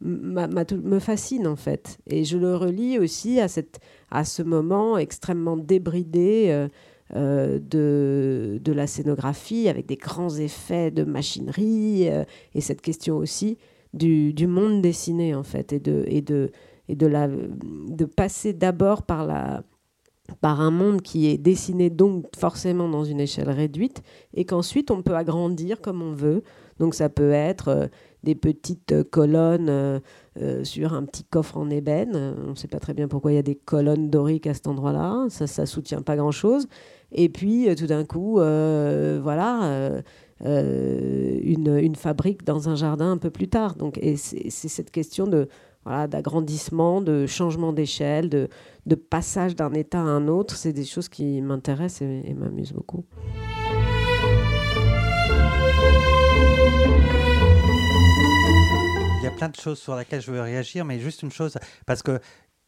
C: me fascine en fait. Et je le relie aussi à, cette, à ce moment extrêmement débridé euh, euh, de, de la scénographie, avec des grands effets de machinerie, et cette question aussi du, du, monde dessiné en fait, et de, et de, et de, la, de passer d'abord par, la, par un monde qui est dessiné donc forcément dans une échelle réduite et qu'ensuite on peut agrandir comme on veut. Donc ça peut être euh, des petites colonnes euh, euh, sur un petit coffre en ébène. On ne sait pas très bien pourquoi il y a des colonnes doriques à cet endroit-là. Ça ne soutient pas grand-chose. Et puis tout d'un coup, voilà. une, une, fabrique dans un jardin un peu plus tard. Donc, et c'est cette question de voilà, d'agrandissement, de changement d'échelle, de, de, passage d'un état à un autre. C'est des choses qui m'intéressent et, m'amusent beaucoup.
B: Plein de choses sur lesquelles je veux réagir, mais juste une chose, parce que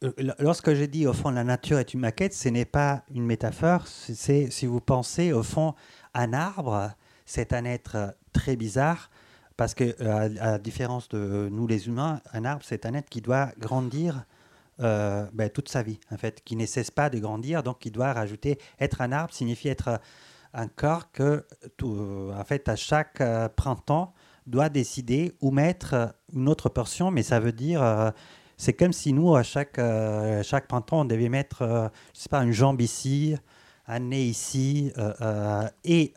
B: euh, lorsque j'ai dit au fond la nature est une maquette, ce n'est pas une métaphore, c'est si vous pensez au fond un arbre, c'est un être très bizarre parce que, euh, à, la différence de nous les humains, un arbre, c'est un être qui doit grandir euh, ben, toute sa vie, en fait, qui ne cesse pas de grandir, donc qui doit rajouter. Être un arbre signifie être un corps que, en fait, à chaque euh, printemps, doit décider où mettre une autre portion, mais ça veut dire. c'est comme si nous, à chaque, chaque printemps, on devait mettre, je sais pas, une jambe ici, un nez ici. et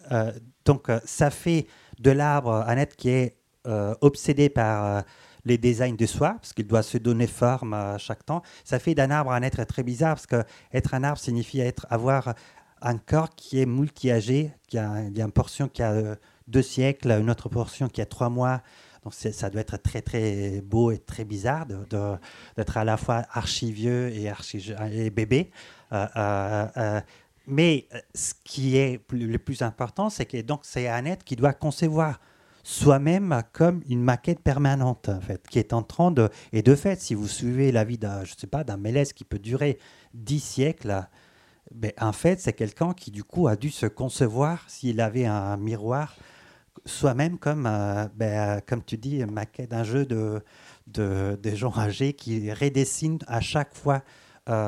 B: donc, ça fait de l'arbre, un être qui est euh, obsédé par euh, les designs de soi, parce qu'il doit se donner forme à chaque temps. Ça fait d'un arbre un être très bizarre, parce que être un arbre signifie être, avoir un corps qui est multi-âgé, qui a, une portion qui a euh, deux siècles, une autre portion qui a trois mois. Donc ça doit être très très beau et très bizarre d'être à la fois archivieux et, archi et bébé. Mais euh, ce qui est le plus important, c'est que donc c'est être qui doit concevoir soi-même comme une maquette permanente, en fait, qui est en train de... Et de fait, si vous suivez la vie d'un, je sais pas, d'un Mélèze qui peut durer dix siècles, ben, en fait, c'est quelqu'un qui, du coup, a dû se concevoir, s'il avait un miroir, soi-même comme, euh, ben, comme tu dis, maquette, un jeu de, de, de gens âgés qui redessinent à chaque fois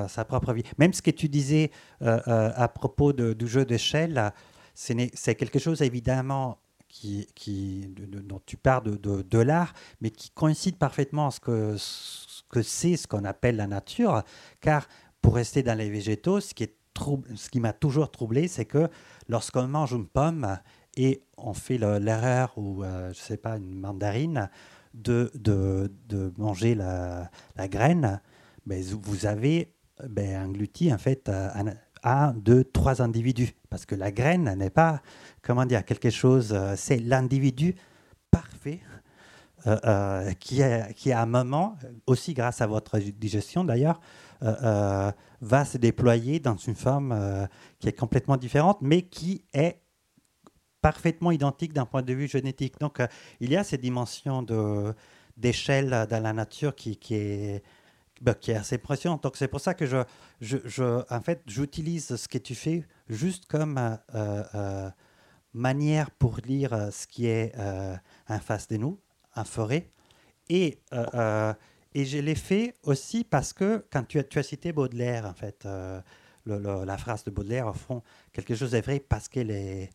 B: sa propre vie. Même ce que tu disais euh, euh, à propos du jeu d'échelle, c'est quelque chose évidemment qui, qui dont tu parles de, de, l'art, mais qui coïncide parfaitement à ce que que c'est ce qu'on appelle la nature, car pour rester dans les végétaux, ce qui ce qui m'a toujours troublé, c'est que lorsqu'on mange une pomme et on fait l'erreur ou euh, je sais pas une mandarine de, de, manger la, la graine, ben, vous avez ben, englouti en fait un, deux, trois individus. Parce que la graine n'est pas, comment dire, quelque chose, euh, c'est l'individu parfait euh, euh, qui, qui, à un moment, aussi grâce à votre digestion d'ailleurs, va se déployer dans une forme qui est complètement différente, mais qui est parfaitement identique d'un point de vue génétique. Donc, il y a cette dimension d'échelle dans la nature qui, qui est bah, qui est assez impressionnant. Donc c'est pour ça que je, je, je en fait, j'utilise ce que tu fais juste comme euh, euh, manière pour lire ce qui est euh, en face de nous, en forêt. Et, et je l'ai fait aussi parce que quand tu as, tu as cité Baudelaire, en fait, la phrase de Baudelaire, au fond, quelque chose est vrai parce qu'elle est,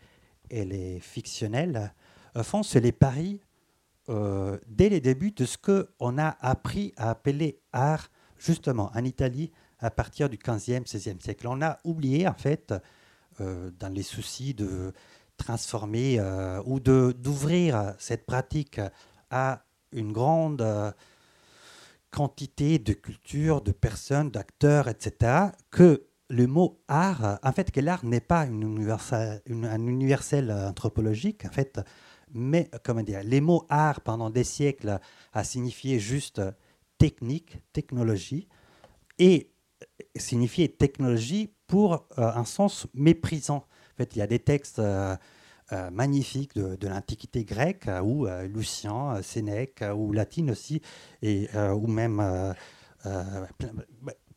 B: elle est fictionnelle. Au fond, c'est les paris dès les débuts de ce qu'on a appris à appeler art, justement, en Italie, à partir du 15e, 16e siècle. On a oublié, en fait, dans les soucis de transformer ou d'ouvrir cette pratique à une grande quantité de cultures, de personnes, d'acteurs, etc., que le mot art, en fait, que l'art n'est pas un universel anthropologique, en fait, mais comment dire, les mots art pendant des siècles a signifié juste technique, technologie, et signifié technologie pour euh, un sens méprisant. En fait, il y a des textes euh, euh, magnifiques de, l'Antiquité grecque, ou Lucien, Sénèque, ou latine aussi, et, ou même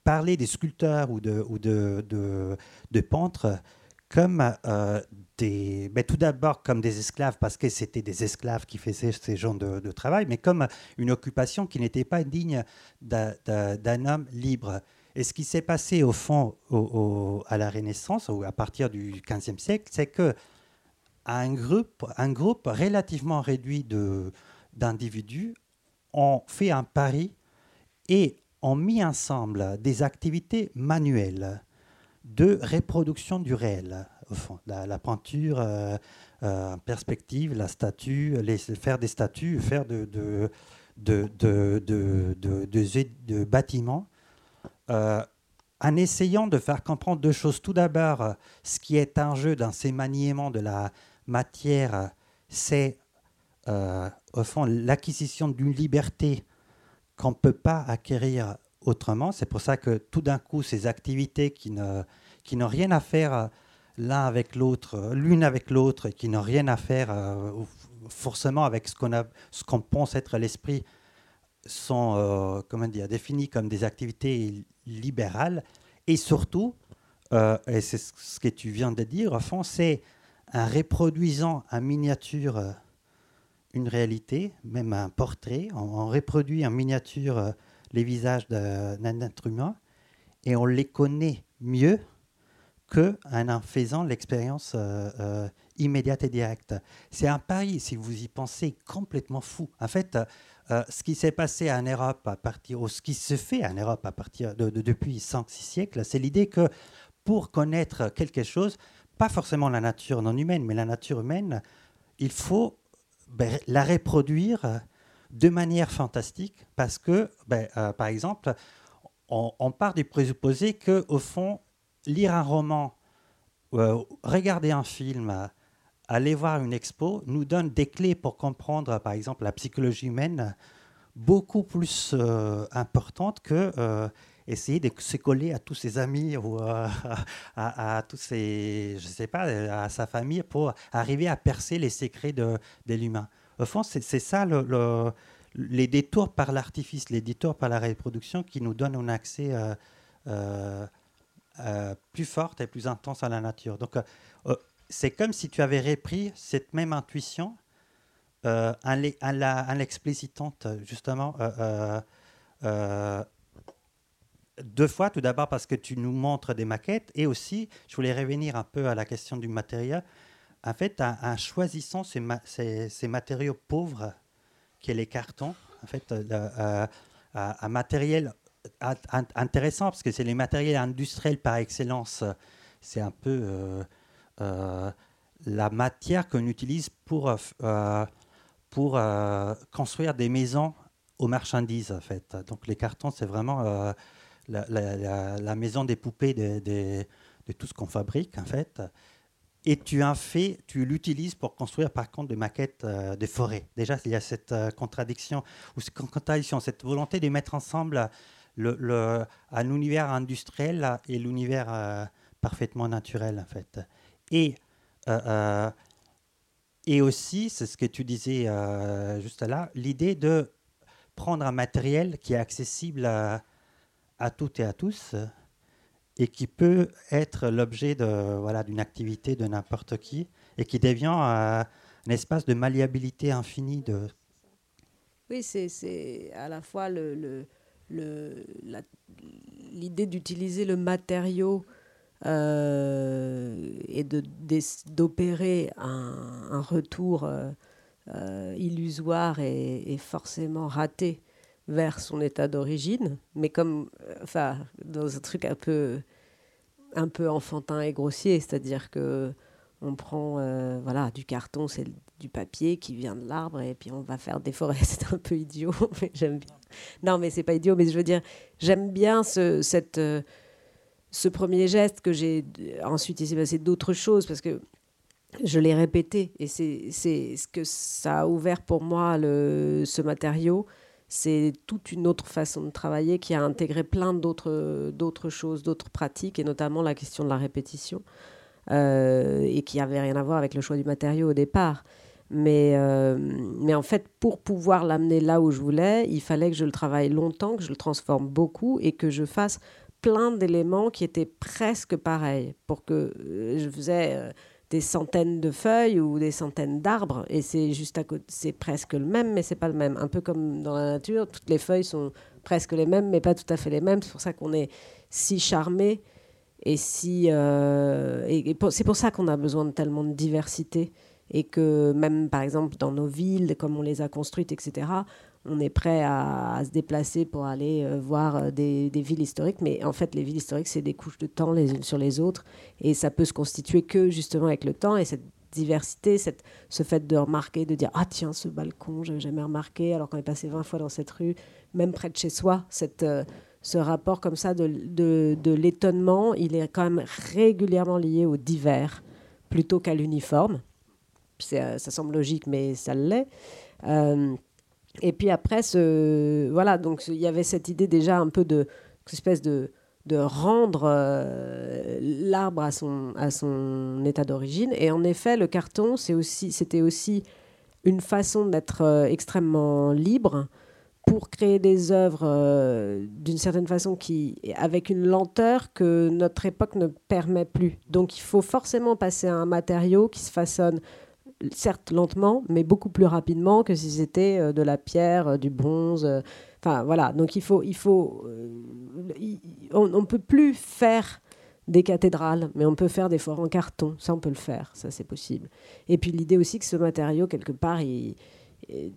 B: parler des sculpteurs ou de, ou de, de, peintres comme euh, des, tout d'abord comme des esclaves, parce que c'était des esclaves qui faisaient ces genres de, travail, mais comme une occupation qui n'était pas digne d'un homme libre. Et ce qui s'est passé au fond au, à la Renaissance, ou à partir du XVe siècle, c'est que un groupe, un groupe relativement réduit d'individus ont fait un pari et ont mis ensemble des activités manuelles de reproduction du réel. La, peinture euh, euh, perspective, la statue, faire des statues, faire de bâtiments, euh, en essayant de faire comprendre deux choses. Tout d'abord, ce qui est en jeu dans ces maniements de la matière, c'est au fond l'acquisition d'une liberté qu'on ne peut pas acquérir autrement. C'est pour ça que tout d'un coup, ces activités qui, ne, qui n'ont rien à faire euh, l'un avec l'autre, l'une avec l'autre, et qui n'ont rien à faire euh, forcément avec ce qu'on, a, ce qu'on pense être l'esprit, sont euh, comment dire, définies comme des activités libérales. Et surtout, et c'est ce que tu viens de dire, fond, c'est un reproduisant en miniature une réalité, même un portrait. On, reproduit en miniature euh, les visages d'un être humain et on les connaît mieux qu'en en faisant l'expérience euh, euh, immédiate et directe. C'est un pari, si vous y pensez, complètement fou. En fait, ce qui s'est passé en Europe à partir, ou ce qui se fait en Europe à partir de, depuis 5-6 siècles, c'est l'idée que pour connaître quelque chose, pas forcément la nature non humaine, mais la nature humaine, il faut ben, la reproduire de manière fantastique parce que, ben, euh, par exemple, on, part du présupposé que, au fond, lire un roman, euh, regarder un film, aller voir une expo nous donne des clés pour comprendre, par exemple, la psychologie humaine beaucoup plus euh, importante que essayer de se coller à tous ses amis ou à, tous ses, je sais pas, à sa famille pour arriver à percer les secrets de, l'humain. Au fond, c'est ça le, les détours par l'artifice, les détours par la reproduction qui nous donnent un accès euh, euh, euh, plus fort et plus intense à la nature. Donc, c'est comme si tu avais repris cette même intuition en l'explicitant justement deux fois. Tout d'abord parce que tu nous montres des maquettes et aussi, je voulais revenir un peu à la question du matériel. En fait, en, choisissant ces, matériaux pauvres, qui est les cartons, en fait, euh, euh, un matériel intéressant parce que c'est les matériels industriels par excellence. C'est un peu euh, la matière qu'on utilise pour, pour construire des maisons aux marchandises, en fait. Donc les cartons, c'est vraiment la, maison des poupées de, tout ce qu'on fabrique, en fait. Et tu en fais, tu l'utilises pour construire par contre des maquettes euh, de forêts. Déjà, il y a cette euh, contradiction, ou cette contradiction, cette volonté de mettre ensemble le, un univers industriel et l'univers euh, parfaitement naturel, en fait. Et, et aussi, c'est ce que tu disais juste là, l'idée de prendre un matériel qui est accessible à, à toutes et à tous et qui peut être l'objet de voilà d'une activité de n'importe qui et qui devient un espace de malléabilité infinie de
C: oui c'est à la fois le, l'idée d'utiliser le matériau euh, et d'opérer un, retour euh, illusoire et, forcément raté vers son état d'origine, mais comme, enfin, dans un truc un peu, un peu enfantin et grossier, c'est-à-dire que on prend voilà du carton, c'est du papier qui vient de l'arbre et puis on va faire des forêts. C'est un peu idiot, mais j'aime bien. Non, mais c'est pas idiot, mais je veux dire, j'aime bien ce, cette, euh, ce premier geste que j'ai. Ensuite, il s'est passé d'autres choses parce que je l'ai répété et c'est ce que ça a ouvert pour moi le, ce matériau. C'est toute une autre façon de travailler qui a intégré plein d'autres choses, d'autres pratiques et notamment la question de la répétition. Euh, et qui n'avait rien à voir avec le choix du matériau au départ. Mais, euh, mais en fait, pour pouvoir l'amener là où je voulais, il fallait que je le travaille longtemps, que je le transforme beaucoup et que je fasse plein d'éléments qui étaient presque pareils pour que euh, je faisais des centaines de feuilles ou des centaines d'arbres et c'est juste à côté c'est presque le même mais c'est pas le même un peu comme dans la nature toutes les feuilles sont presque les mêmes mais pas tout à fait les mêmes c'est pour ça qu'on est si charmé et si et c'est pour ça qu'on a besoin de tellement de diversité et que même par exemple dans nos villes, comme on les a construites, etc., on est prêt à, se déplacer pour aller euh, voir euh, des, villes historiques, mais en fait les villes historiques c'est des couches de temps les unes sur les autres et ça peut se constituer que justement avec le temps et cette diversité, cette, ce fait de remarquer, de dire ah tiens ce balcon je n'avais jamais remarqué alors qu'on est passé 20 fois dans cette rue, même près de chez soi, cette, euh, ce rapport comme ça de, de, l'étonnement, il est quand même régulièrement lié au divers plutôt qu'à l'uniforme. Ça semble logique, mais ça l'est. Et puis après, voilà, donc il y avait cette idée déjà un peu de espèce de, de rendre euh, l'arbre à son, à son état d'origine. Et en effet, le carton, c'est aussi, c'était aussi une façon d'être extrêmement libre pour créer des œuvres d'une certaine façon qui, avec une lenteur que notre époque ne permet plus. Donc il faut forcément passer à un matériau qui se façonne certes lentement, mais beaucoup plus rapidement que si c'était euh, de la pierre, euh, du bronze. Euh, enfin voilà, donc il faut, il faut, on ne peut plus faire des cathédrales, mais on peut faire des forts en carton. Ça, on peut le faire, ça c'est possible. Et puis l'idée aussi que ce matériau, quelque part,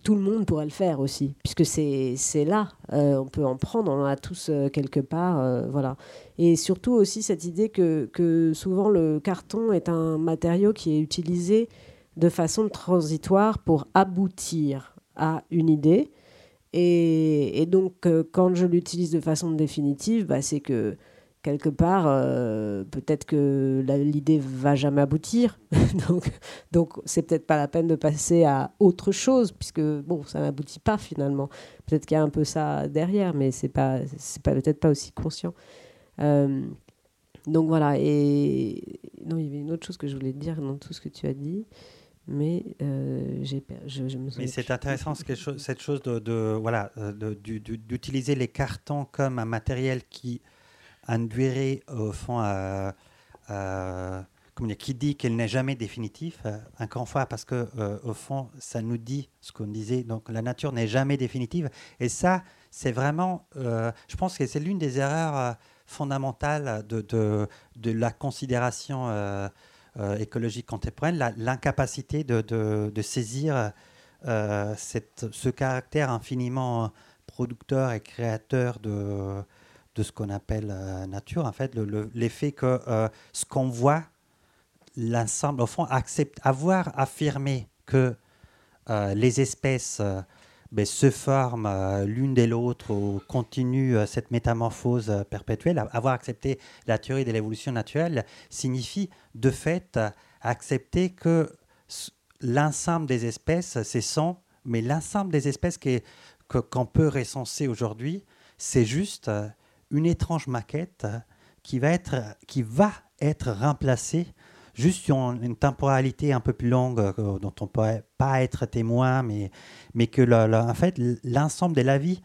C: tout le monde pourrait le faire aussi, puisque c'est là, on peut en prendre, on en a tous quelque part, voilà. Et surtout aussi cette idée que, que, souvent le carton est un matériau qui est utilisé de façon transitoire pour aboutir à une idée. Et, donc, euh, quand je l'utilise de façon définitive, bah, c'est que quelque part, euh, peut-être que l'idée va jamais aboutir. donc, donc c'est peut-être pas la peine de passer à autre chose, puisque bon, ça n'aboutit pas finalement. Peut-être qu'il y a un peu ça derrière, mais c'est pas, c'est pas peut-être pas aussi conscient. Euh, donc voilà. Et non, il y avait une autre chose que je voulais dire dans tout ce que tu as dit mais euh, j'ai, je, je, me
B: Mais c'est intéressant cette chose de, de voilà euh, d'utiliser les cartons comme un matériel qui induirait au fond à, qui dit qu'il n'est jamais définitif euh, encore une fois parce que au fond ça nous dit ce qu'on disait. Donc la nature n'est jamais définitive. Et ça c'est vraiment je pense que c'est l'une des erreurs fondamentales de, la considération euh, écologique contemporaine, l'incapacité de, de, saisir euh, cette, ce caractère infiniment producteur et créateur de, de ce qu'on appelle euh, nature. En fait, l'effet que ce qu'on voit, l'ensemble, au fond, accepte, avoir affirmé que les espèces ben, se forment euh, l'une de l'autre ou continuent euh, cette métamorphose euh, perpétuelle, avoir accepté la théorie de l'évolution naturelle signifie de fait accepter que l'ensemble des espèces, c'est 100, mais l'ensemble des espèces qu'on peut recenser aujourd'hui, c'est juste une étrange maquette qui va être, qui va être remplacée juste sur une temporalité un peu plus longue euh, dont on pourrait pas être témoin, mais, mais que en fait, l'ensemble de la vie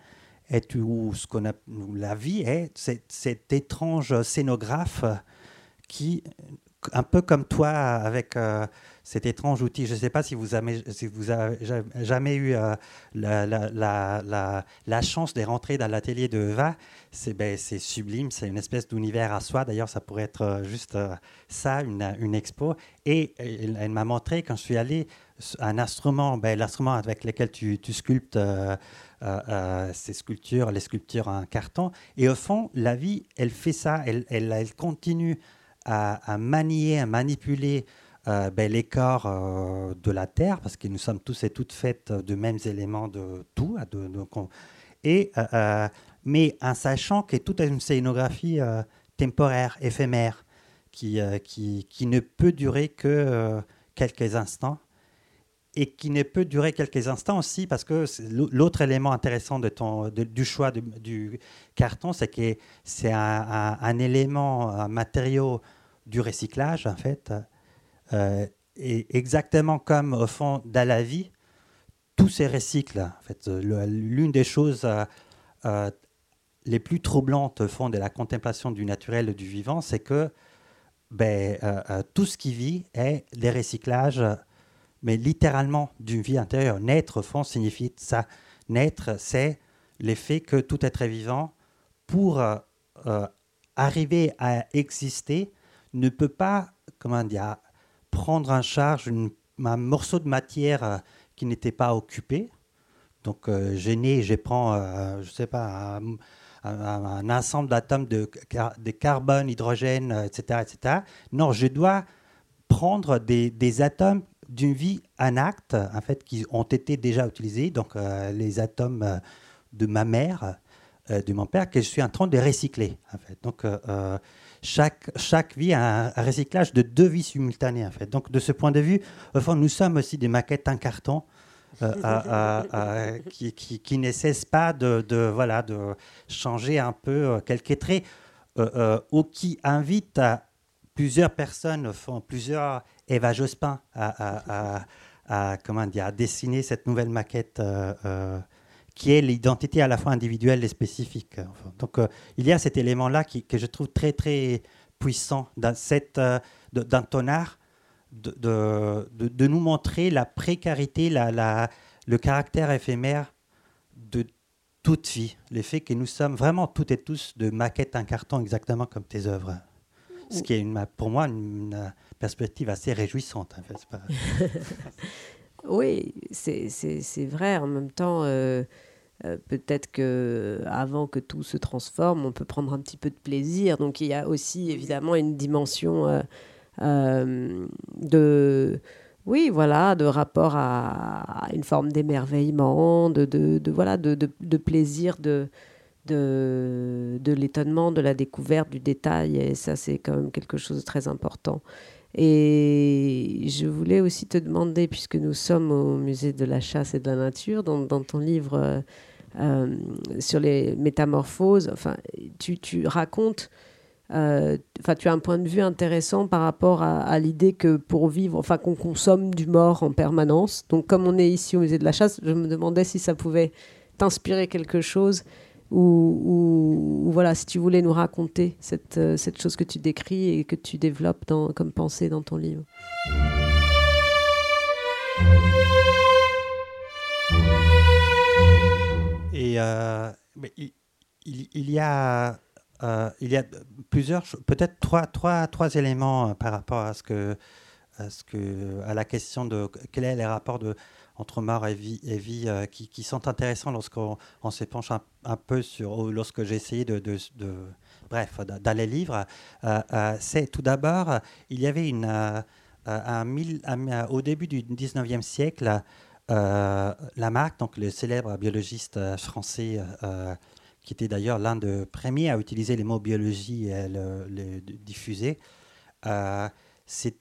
B: est, ou ce qu'on a, la vie est cet, étrange scénographe qui, un peu comme toi, avec euh, cet étrange outil. Je ne sais pas si vous avez, jamais eu euh, la, chance de rentrer dans l'atelier de Eva. C'est ben, sublime, c'est une espèce d'univers à soi. D'ailleurs, ça pourrait être euh, juste ça, une, expo. Et elle, m'a montré, quand je suis allé un instrument, ben, l'instrument avec lequel tu, sculptes ces sculptures, les sculptures en carton. Et au fond, la vie, elle fait ça, elle continue à, manier, à manipuler ben, les corps de la Terre, parce que nous sommes tous et toutes faites de mêmes éléments de tout. Et, mais en sachant que toute une scénographie temporaire, éphémère, qui, ne peut durer que quelques instants et qui ne peut durer quelques instants aussi parce que l'autre élément intéressant du choix du carton, c'est que c'est un, élément, un matériau du recyclage en fait. Euh, et exactement comme au fond dans la vie, tout se recycle. En fait, l'une des choses euh, euh, les plus troublantes au fond de la contemplation du naturel et du vivant, c'est que ben, euh, euh, tout ce qui vit est des recyclages, mais littéralement d'une vie intérieure. Naître, au fond, signifie ça. Naître, c'est l'effet que tout être vivant, pour euh, arriver à exister, ne peut pas, comment dire, prendre en charge un morceau de matière qui n'était pas occupé. Donc, j'ai né, je prends, je ne sais pas, un, ensemble d'atomes de, carbone, hydrogène, etc., euh, etc. Non, je dois prendre des, atomes d'une vie en acte, en fait, qui ont été déjà utilisés, donc euh, les atomes euh, de ma mère, de mon père, que je suis en train de recycler, en fait. Donc, chaque, chaque vie a un, recyclage de deux vies simultanées, en fait. Donc, de ce point de vue, au fond, nous sommes aussi des maquettes en carton euh, qui, qui, ne cesse pas de, de, voilà, de changer un peu euh, quelques traits, euh, ou qui invite plusieurs personnes, font plusieurs Eva Jospin à, à, comment dire, à dessiner cette nouvelle maquette qui est l'identité à la fois individuelle et spécifique. Donc il y a cet élément-là que je trouve très très puissant dans, cette, dans ton art de, de, nous montrer la précarité, la, la, le caractère éphémère de toute vie. Le fait que nous sommes vraiment toutes et tous de maquettes en carton exactement comme tes œuvres. Ce qui est une, pour moi une perspective assez réjouissante. En fait.
C: oui, c'est vrai. En même temps, euh, euh, peut-être que avant que tout se transforme, on peut prendre un petit peu de plaisir. Donc il y a aussi évidemment une dimension euh, euh, de oui, voilà, de rapport à, une forme d'émerveillement, de, voilà, de, plaisir, de, de, l'étonnement, de la découverte, du détail. Et ça, c'est quand même quelque chose de très important. Et je voulais aussi te demander, puisque nous sommes au musée de la chasse et de la nature, dans ton livre euh, sur les métamorphoses, enfin, tu, racontes euh, tu as un point de vue intéressant par rapport à, l'idée que pour vivre, enfin, qu'on consomme du mort en permanence. Donc, comme on est ici au musée de la chasse, je me demandais si ça pouvait t'inspirer quelque chose ou, voilà, si tu voulais nous raconter cette, euh, cette chose que tu décris et que tu développes comme pensée dans ton livre.
B: Et euh, il, il, y a euh, il y a plusieurs, peut-être trois, trois, trois éléments euh, par rapport à ce que, à ce que, à la question de quel est les rapports entre mort et vie, et vie qui, sont intéressants lorsqu'on on s'épanche un, un, peu sur, lorsque j'ai essayé de, de, bref, dans c'est tout d'abord, il y avait une, un mille, au début du 19e siècle, Lamarck, donc le célèbre biologiste français qui était d'ailleurs l'un des premiers à utiliser les mots biologie et le, le diffuser, euh,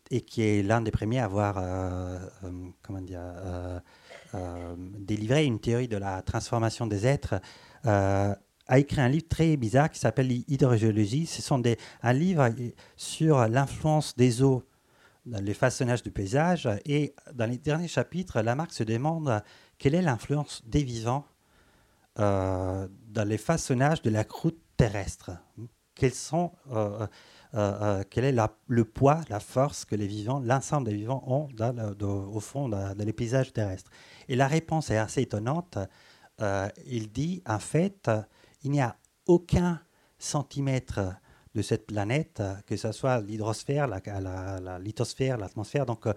B: et qui est l'un des premiers à avoir euh, euh, comment dire, délivré une théorie de la transformation des êtres, a écrit un livre très bizarre qui s'appelle Hydrogéologie. Ce sont des, un livre sur l'influence des eaux dans le façonnage du paysage. Et dans les derniers chapitres, Lamarck se demande quelle est l'influence des vivants euh, dans les façonnages de la croûte terrestre. Quels sont, euh, euh, quel est le poids, la force que les vivants, l'ensemble des vivants ont au fond dans, les paysages terrestres Et la réponse est assez étonnante. il dit, en fait, il n'y a aucun centimètre de cette planète, que ce soit l'hydrosphère, la, lithosphère, l'atmosphère, donc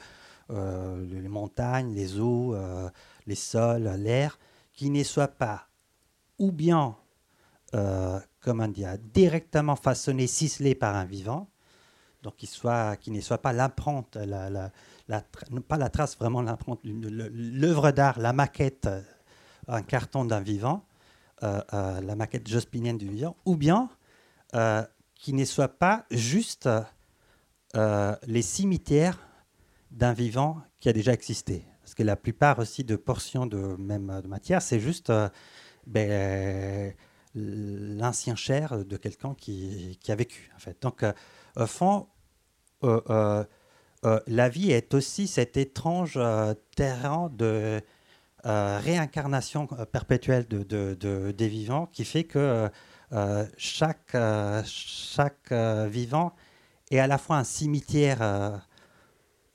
B: les montagnes, les eaux, les sols, l'air, qui ne soit pas ou bien, comment dire, directement façonné, ciselé par un vivant, donc qui, soit, qui ne soit pas l'empreinte, pas la trace, vraiment l'empreinte, l'œuvre d'art, la maquette, un carton d'un vivant, la maquette jospinienne du vivant, ou bien qui ne soit pas juste euh, les cimetières d'un vivant qui a déjà existé. Parce que la plupart aussi de portions de même matière, c'est juste euh, ben, l'ancien chair de quelqu'un qui, a vécu. En fait. Donc, euh, au fond, la vie est aussi cet étrange terrain de réincarnation perpétuelle de, de, des vivants qui fait que chaque, chaque vivant et à la fois un cimetière euh,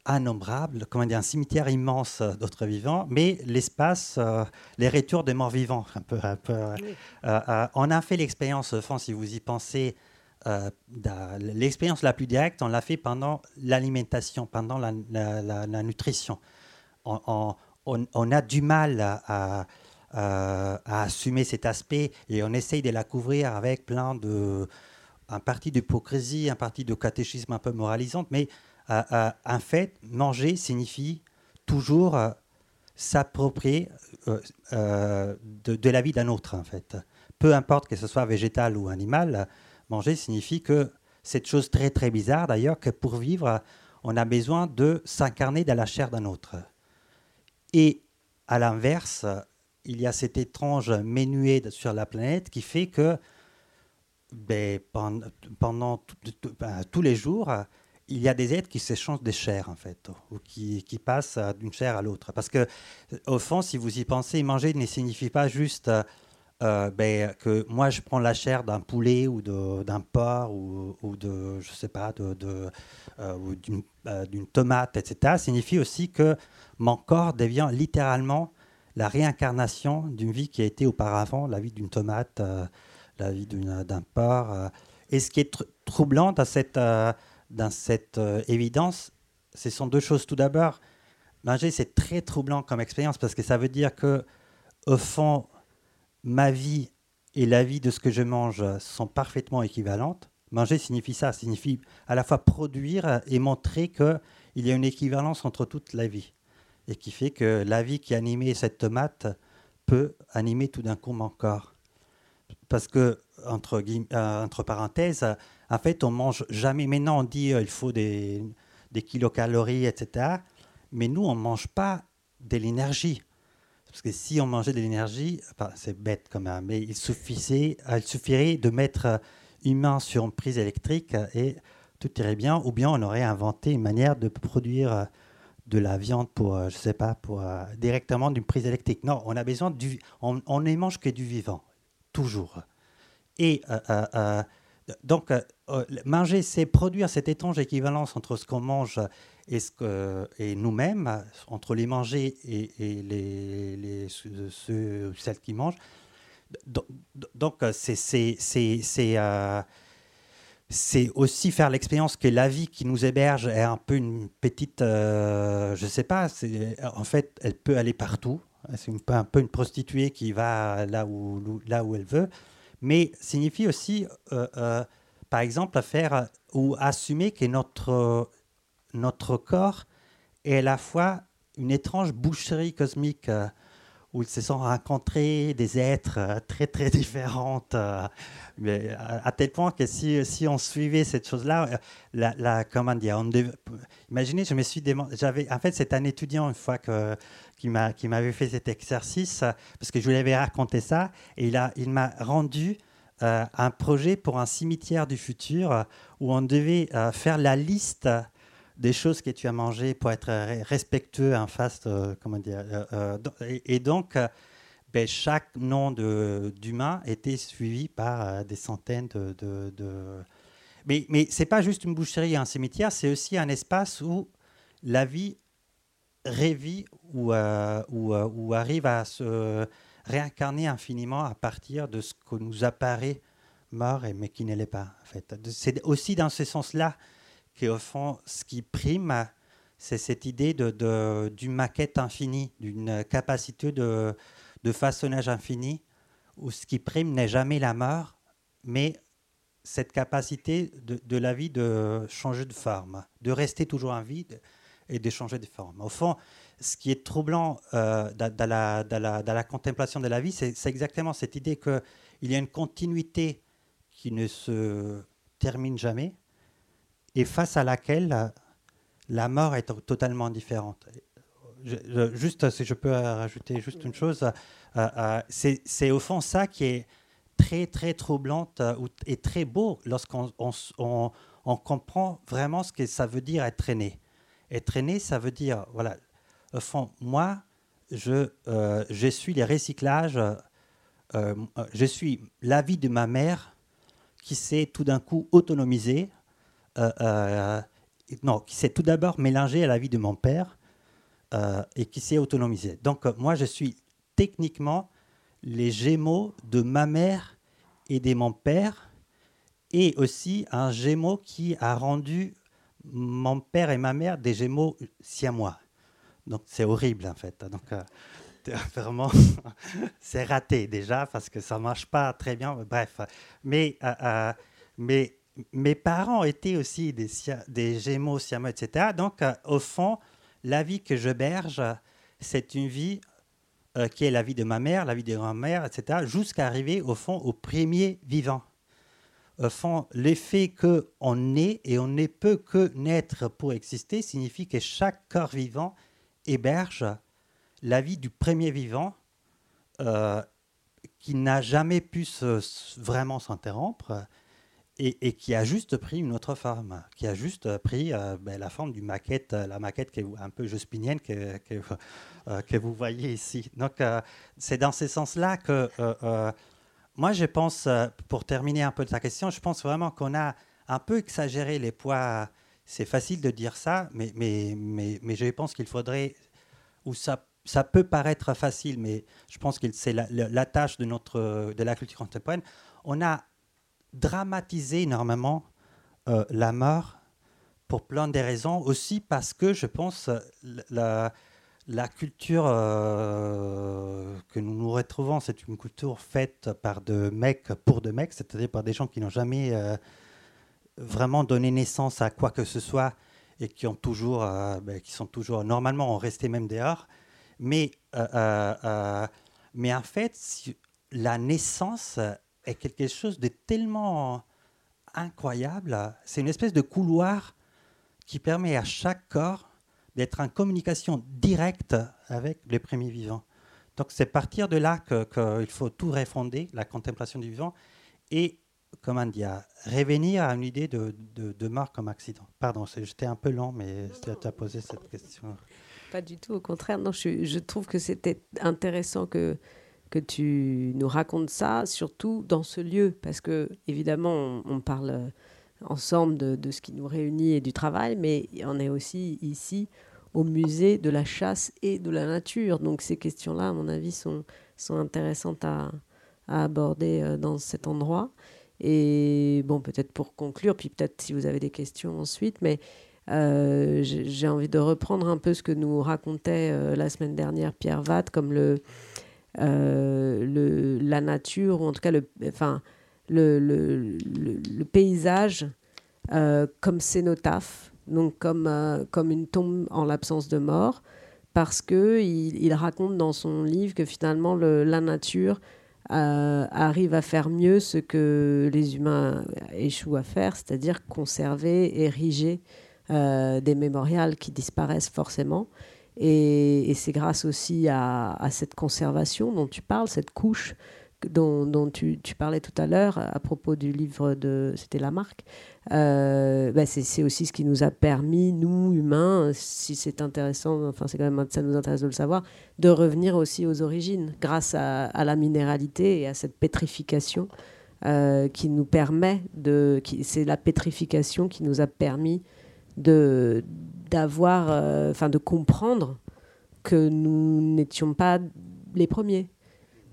B: innombrable, comment dire, un cimetière immense d'autres vivants, mais l'espace, euh, les retours des morts vivants. Un peu, euh, on a fait l'expérience, enfin, si vous y pensez, l'expérience la plus directe, on l'a fait pendant l'alimentation, pendant la, nutrition. On, a du mal à, à, assumer cet aspect et on essaye de la couvrir avec plein de un parti d'hypocrisie, un parti de catéchisme un peu moralisante, mais euh, euh, en fait, manger signifie toujours euh, s'approprier de, la vie d'un autre, en fait. Peu importe que ce soit végétal ou animal, manger signifie que cette chose très très bizarre d'ailleurs, que pour vivre, on a besoin de s'incarner dans la chair d'un autre. Et à l'inverse, il y a cet étrange menuet sur la planète qui fait que ben, pendant, ben, tous les jours, il y a des êtres qui s'échangent des chairs, en fait, ou qui, passent d'une chair à l'autre. Parce que, au fond, si vous y pensez, manger ne signifie pas juste euh, ben, que moi, je prends la chair d'un poulet ou d'un porc ou, ou, de, je sais pas, euh, euh, d'une tomate, etc. Signifie aussi que mon corps devient littéralement la réincarnation d'une vie qui a été auparavant la vie d'une tomate la vie d'un porc. Euh. Et ce qui est troublant dans cette, euh, dans cette euh, évidence, ce sont deux choses. Tout d'abord, manger, c'est très troublant comme expérience parce que ça veut dire que, au fond, ma vie et la vie de ce que je mange sont parfaitement équivalentes. Manger signifie ça, signifie à la fois produire et montrer qu'il y a une équivalence entre toute la vie. Et qui fait que la vie qui animait cette tomate peut animer tout d'un coup mon corps parce que, entre, euh, entre parenthèses, en fait, on mange jamais. Maintenant, on dit euh, faut des, kilocalories, etc. Mais nous, on ne mange pas de l'énergie. Parce que si on mangeait de l'énergie, c'est bête quand même, mais il, suffisait, il suffirait de mettre une main sur une prise électrique et tout irait bien. Ou bien on aurait inventé une manière de produire de la viande pour, euh, je sais pas, pour directement d'une prise électrique. Non, on a besoin du, on, ne mange que du vivant toujours. Et euh, euh, euh, donc, manger, c'est produire cette étrange équivalence entre ce qu'on mange et, ce que, et nous-mêmes, entre les manger et, les, les, ceux, celles qui mangent. Donc, c'est c'est aussi faire l'expérience que la vie qui nous héberge est un peu une petite, je ne sais pas, en fait, elle peut aller partout. C'est un peu une prostituée qui va là où, là où elle veut, mais signifie aussi, euh, euh, par exemple, faire ou assumer que notre, notre corps est à la fois une étrange boucherie cosmique euh, où ils se sont rencontrés des êtres très très différents, mais à, tel point que si, si on suivait cette chose-là, la, la, comment dire, on imaginez, je me suis demandé, j'avais, en fait, c'est un étudiant une fois que qui m'avait fait cet exercice, parce que je lui avais raconté ça, et il m'a il rendu euh, un projet pour un cimetière du futur où on devait euh, faire la liste des choses que tu as mangées pour être respectueux en face, comment dire, euh, et, donc ben, chaque nom d'humain était suivi par des centaines de, mais, mais ce n'est pas juste une boucherie, un cimetière, c'est aussi un espace où la vie révit ou, euh, euh, ou, arrive à se réincarner infiniment à partir de ce que nous apparaît mort, et, mais qui ne l'est pas. En fait. C'est aussi dans ce sens-là qu'au fond, ce qui prime, c'est cette idée d'une maquette infinie, d'une capacité de, façonnage infini, où ce qui prime n'est jamais la mort, mais cette capacité de, la vie de changer de forme, de rester toujours en vie et de changer de forme. Au fond, ce qui est troublant euh, dans, la, la, contemplation de la vie, c'est exactement cette idée qu'il y a une continuité qui ne se termine jamais et face à laquelle la mort est totalement différente. juste, si je peux rajouter juste une chose, euh, euh, c'est au fond ça qui est très, très troublante euh, et très beau lorsqu'on on, comprend vraiment ce que ça veut dire être né. Être né, ça veut dire, voilà, au fond, moi, je, je suis les recyclages, je suis la vie de ma mère qui s'est tout d'un coup autonomisée non, qui s'est tout d'abord mélangé à la vie de mon père euh, et qui s'est autonomisé. Donc euh, moi, je suis techniquement les gémeaux de ma mère et de mon père, et aussi un gémeau qui a rendu mon père et ma mère des gémeaux siamois. Donc c'est horrible en fait. Donc euh, vraiment, c'est raté déjà parce que ça marche pas très bien. Bref, mais mais mes parents étaient aussi des, des gémeaux siamois, etc. Donc, euh, au fond, la vie que je berge, c'est une vie euh, qui est la vie de ma mère, la vie de grand-mère, etc., jusqu'à arriver, au fond, au premier vivant. Au fond, l'effet qu'on naît et on ne peut que naître pour exister signifie que chaque corps vivant héberge la vie du premier vivant euh, qui n'a jamais pu vraiment s'interrompre et, qui a juste pris une autre forme, qui a juste pris euh, ben, la forme du maquette, euh, la maquette qui est un peu jospinienne que, euh, que vous voyez ici. Donc, c'est dans ce sens-là que moi, je pense, pour terminer un peu ta question, je pense vraiment qu'on a un peu exagéré les poids. C'est facile de dire ça, mais, mais, mais, mais je pense qu'il faudrait, ou ça, ça peut paraître facile, mais je pense que c'est la, la, tâche de, notre, de la culture contemporaine. On a dramatiser énormément euh, la mort pour plein de raisons. Aussi parce que je pense la, la culture euh, que nous nous retrouvons, c'est une culture faite par de mecs pour de mecs, c'est-à-dire par des gens qui n'ont jamais euh, vraiment donné naissance à quoi que ce soit et qui ont toujours, ben, qui sont toujours normalement ont resté même dehors. Mais, mais en fait, la naissance est quelque chose de tellement incroyable. C'est une espèce de couloir qui permet à chaque corps d'être en communication directe avec les premiers vivants. Donc c'est partir de là qu'il faut tout refonder, la contemplation du vivant, et comment dire, revenir à une idée de, de, mort comme accident. Pardon, j'étais un peu lent, mais tu as posé cette question.
C: Pas du tout, au contraire. Non, je, je trouve que c'était intéressant que que tu nous racontes ça, surtout dans ce lieu, parce que évidemment, on, parle euh, ensemble de, ce qui nous réunit et du travail, mais on est aussi ici au musée de la chasse et de la nature. Donc ces questions-là, à mon avis, sont, intéressantes à, aborder euh, dans cet endroit. Et bon, peut-être pour conclure, puis peut-être si vous avez des questions ensuite, mais euh, j'ai envie de reprendre un peu ce que nous racontait la semaine dernière Pierre Vatt, comme le, le, la nature, ou en tout cas le, enfin, le, le, le paysage euh, comme cénotaphe, donc comme, euh, comme une tombe en l'absence de mort, parce qu'il il raconte dans son livre que finalement la nature arrive à faire mieux ce que les humains échouent à faire, c'est-à-dire conserver, ériger des mémorials qui disparaissent forcément. Et, c'est grâce aussi à, cette conservation dont tu parles, cette couche dont, tu, parlais tout à l'heure à propos du livre de c'était Lamarck. Euh, bah c'est aussi ce qui nous a permis, nous humains, si c'est intéressant, enfin c'est quand même ça nous intéresse de le savoir, de revenir aussi aux origines grâce à, la minéralité et à cette pétrification euh, qui nous permet de, c'est la pétrification qui nous a permis de d'avoir, euh, enfin de comprendre que nous n'étions pas les premiers.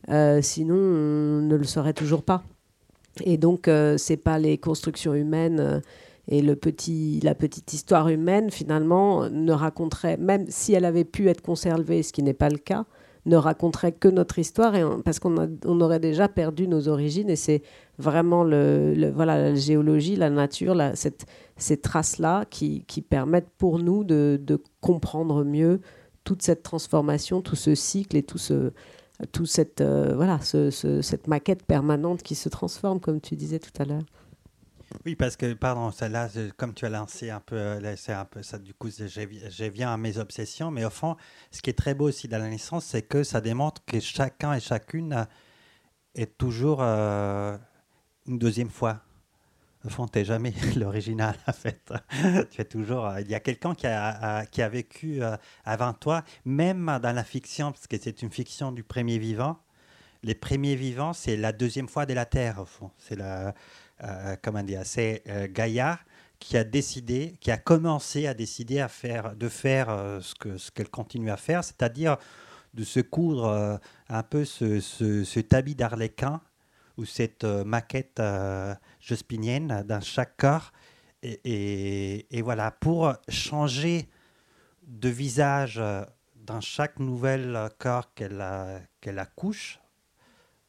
C: Euh, sinon, on ne le saurait toujours pas. Et donc, euh, c'est pas les constructions humaines Et le petit, la petite histoire humaine, finalement, ne raconterait, même si elle avait pu être conservée, ce qui n'est pas le cas, ne raconterait que notre histoire parce qu'on on aurait déjà perdu nos origines et c'est vraiment le, voilà, la géologie, la nature, cette, ces traces-là qui, qui, permettent pour nous de, de, comprendre mieux toute cette transformation, tout ce cycle et tout ce, tout cette, euh, voilà, ce, cette maquette permanente qui se transforme, comme tu disais tout à l'heure.
B: Oui, parce que, pardon, là, comme tu as lancé un peu, euh, c'est un peu ça, du coup, je viens à mes obsessions, mais au fond, ce qui est très beau aussi dans la naissance, c'est que ça démontre que chacun et chacune est toujours euh, une deuxième fois. Au fond, tu n'es jamais l'original, en fait. tu es toujours. Euh, il y a quelqu'un qui a, qui a vécu avant toi, même dans la fiction, parce que c'est une fiction du premier vivant. Les premiers vivants, c'est la deuxième fois de la Terre, au fond. C'est la euh, comment dire, c'est euh, Gaïa qui a décidé, qui a commencé à décider de faire euh, ce que ce qu'elle continue à faire, c'est-à-dire de se coudre un peu ce, ce, cet habit d'arlequin ou cette maquette jospinienne dans chaque corps. Et, voilà, pour changer de visage dans chaque nouvel corps qu'elle accouche,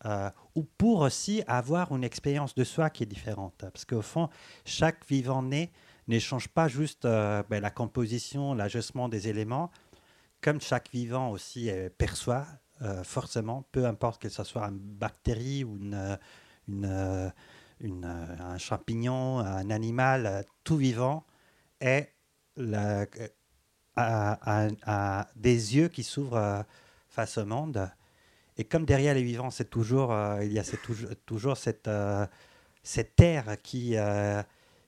B: euh, ou pour aussi avoir une expérience de soi qui est différente. Parce qu'au fond, chaque vivant né n'échange pas juste euh, ben, la composition, l'ajustement des éléments, comme chaque vivant aussi euh, perçoit forcément, peu importe que ce soit une bactérie ou une, une, un champignon, un animal, tout vivant est la, a, des yeux qui s'ouvrent face au monde et comme derrière les vivants, c'est toujours, euh, il y a toujours, cette, euh, cette terre qui, euh,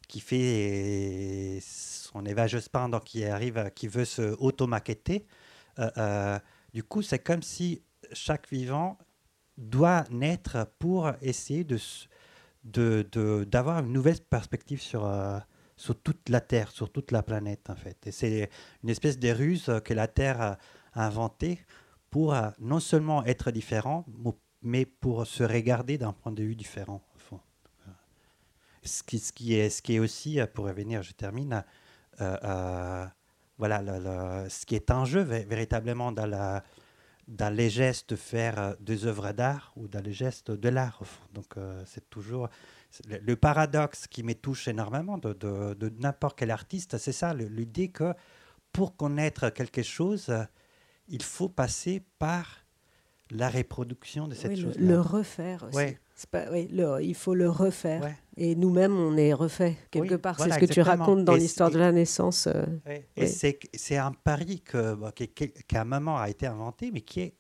B: qui fait son évageuse donc qui arrive, qui veut se auto-maqueter. du coup, c'est comme si chaque vivant doit naître pour essayer de, de, d'avoir une nouvelle perspective sur, sur toute la Terre, sur toute la planète, en fait. C'est une espèce de ruse que la Terre a inventée pour euh, non seulement être différent, mais pour se regarder d'un point de vue différent. Euh, Ce, qui, est, aussi, euh, pour revenir, je termine, voilà, ce qui est en jeu véritablement dans les gestes de faire des œuvres d'art ou dans les gestes de l'art. Donc c'est toujours le, paradoxe qui me touche énormément de, de, n'importe quel artiste, c'est ça, l'idée que pour connaître quelque chose, il faut passer par la reproduction de cette chose.
C: Le, le, refaire aussi. Pas, oui, il faut le refaire. Et nous-mêmes, on est refait quelque part. c'est ce que tu racontes dans l'histoire de la naissance. Euh,
B: et c'est un pari que, qu'à un moment a été inventé, mais qui est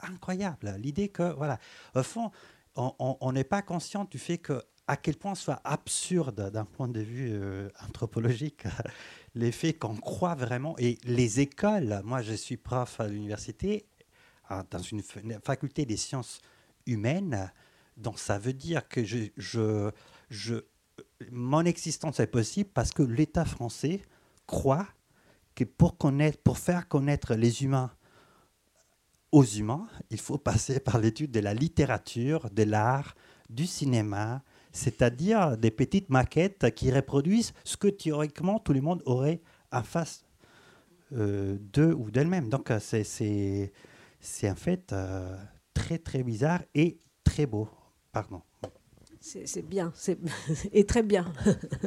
B: incroyable. L'idée que, voilà, au fond, on n'est pas conscient du fait que à quel point soit absurde d'un point de vue euh, anthropologique l'effet qu'on croit vraiment. Et les écoles, moi je suis prof à l'université, dans une faculté des sciences humaines, donc ça veut dire que mon existence est possible parce que l'État français croit que pour, pour faire connaître les humains aux humains, il faut passer par l'étude de la littérature, de l'art, du cinéma, c'est-à-dire des petites maquettes qui reproduisent ce que théoriquement tout le monde aurait en face euh, d'eux ou d'elle-même. Donc euh, c'est en fait euh, très très bizarre et très beau. Pardon.
C: C'est bien, et très bien.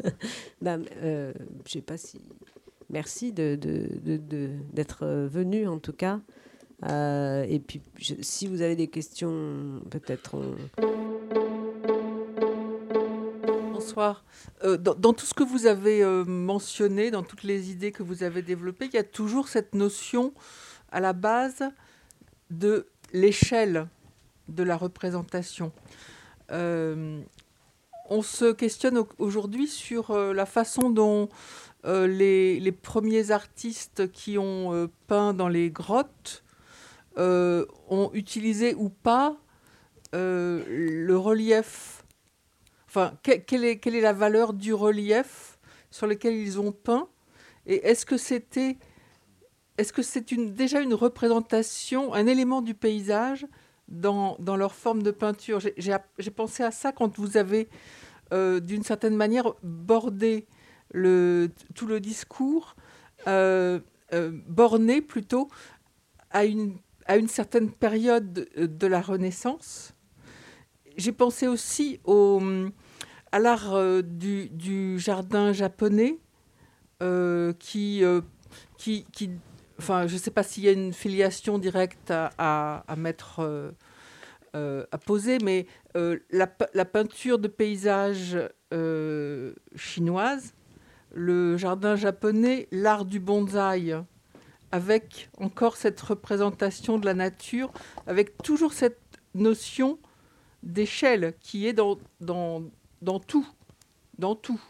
C: ben, je sais pas si. Merci d'être de, venu en tout cas. et puis, si vous avez des questions, peut-être.
D: Euh, dans, tout ce que vous avez euh, mentionné, dans toutes les idées que vous avez développées, il y a toujours cette notion à la base de l'échelle de la représentation. Euh, on se questionne aujourd'hui sur la façon dont les, les, premiers artistes qui ont peint dans les grottes ont utilisé ou pas le relief Enfin, quelle est, quelle est la valeur du relief sur lequel ils ont peint Et est-ce que c'était, est-ce que c'est une, déjà une représentation, un élément du paysage dans, dans leur forme de peinture? J'ai pensé à ça quand vous avez, euh, d'une certaine manière, bordé le, tout le discours borné plutôt à une, à une certaine période de la Renaissance. J'ai pensé aussi au, à l'art du, du, jardin japonais qui, qui, qui enfin, je ne sais pas s'il y a une filiation directe à, mettre, euh, euh, à poser, mais euh, la, peinture de paysage chinoise, le jardin japonais, l'art du bonsaï, avec encore cette représentation de la nature, avec toujours cette notion d'échelle qui est dans, dans, dans tout, dans tout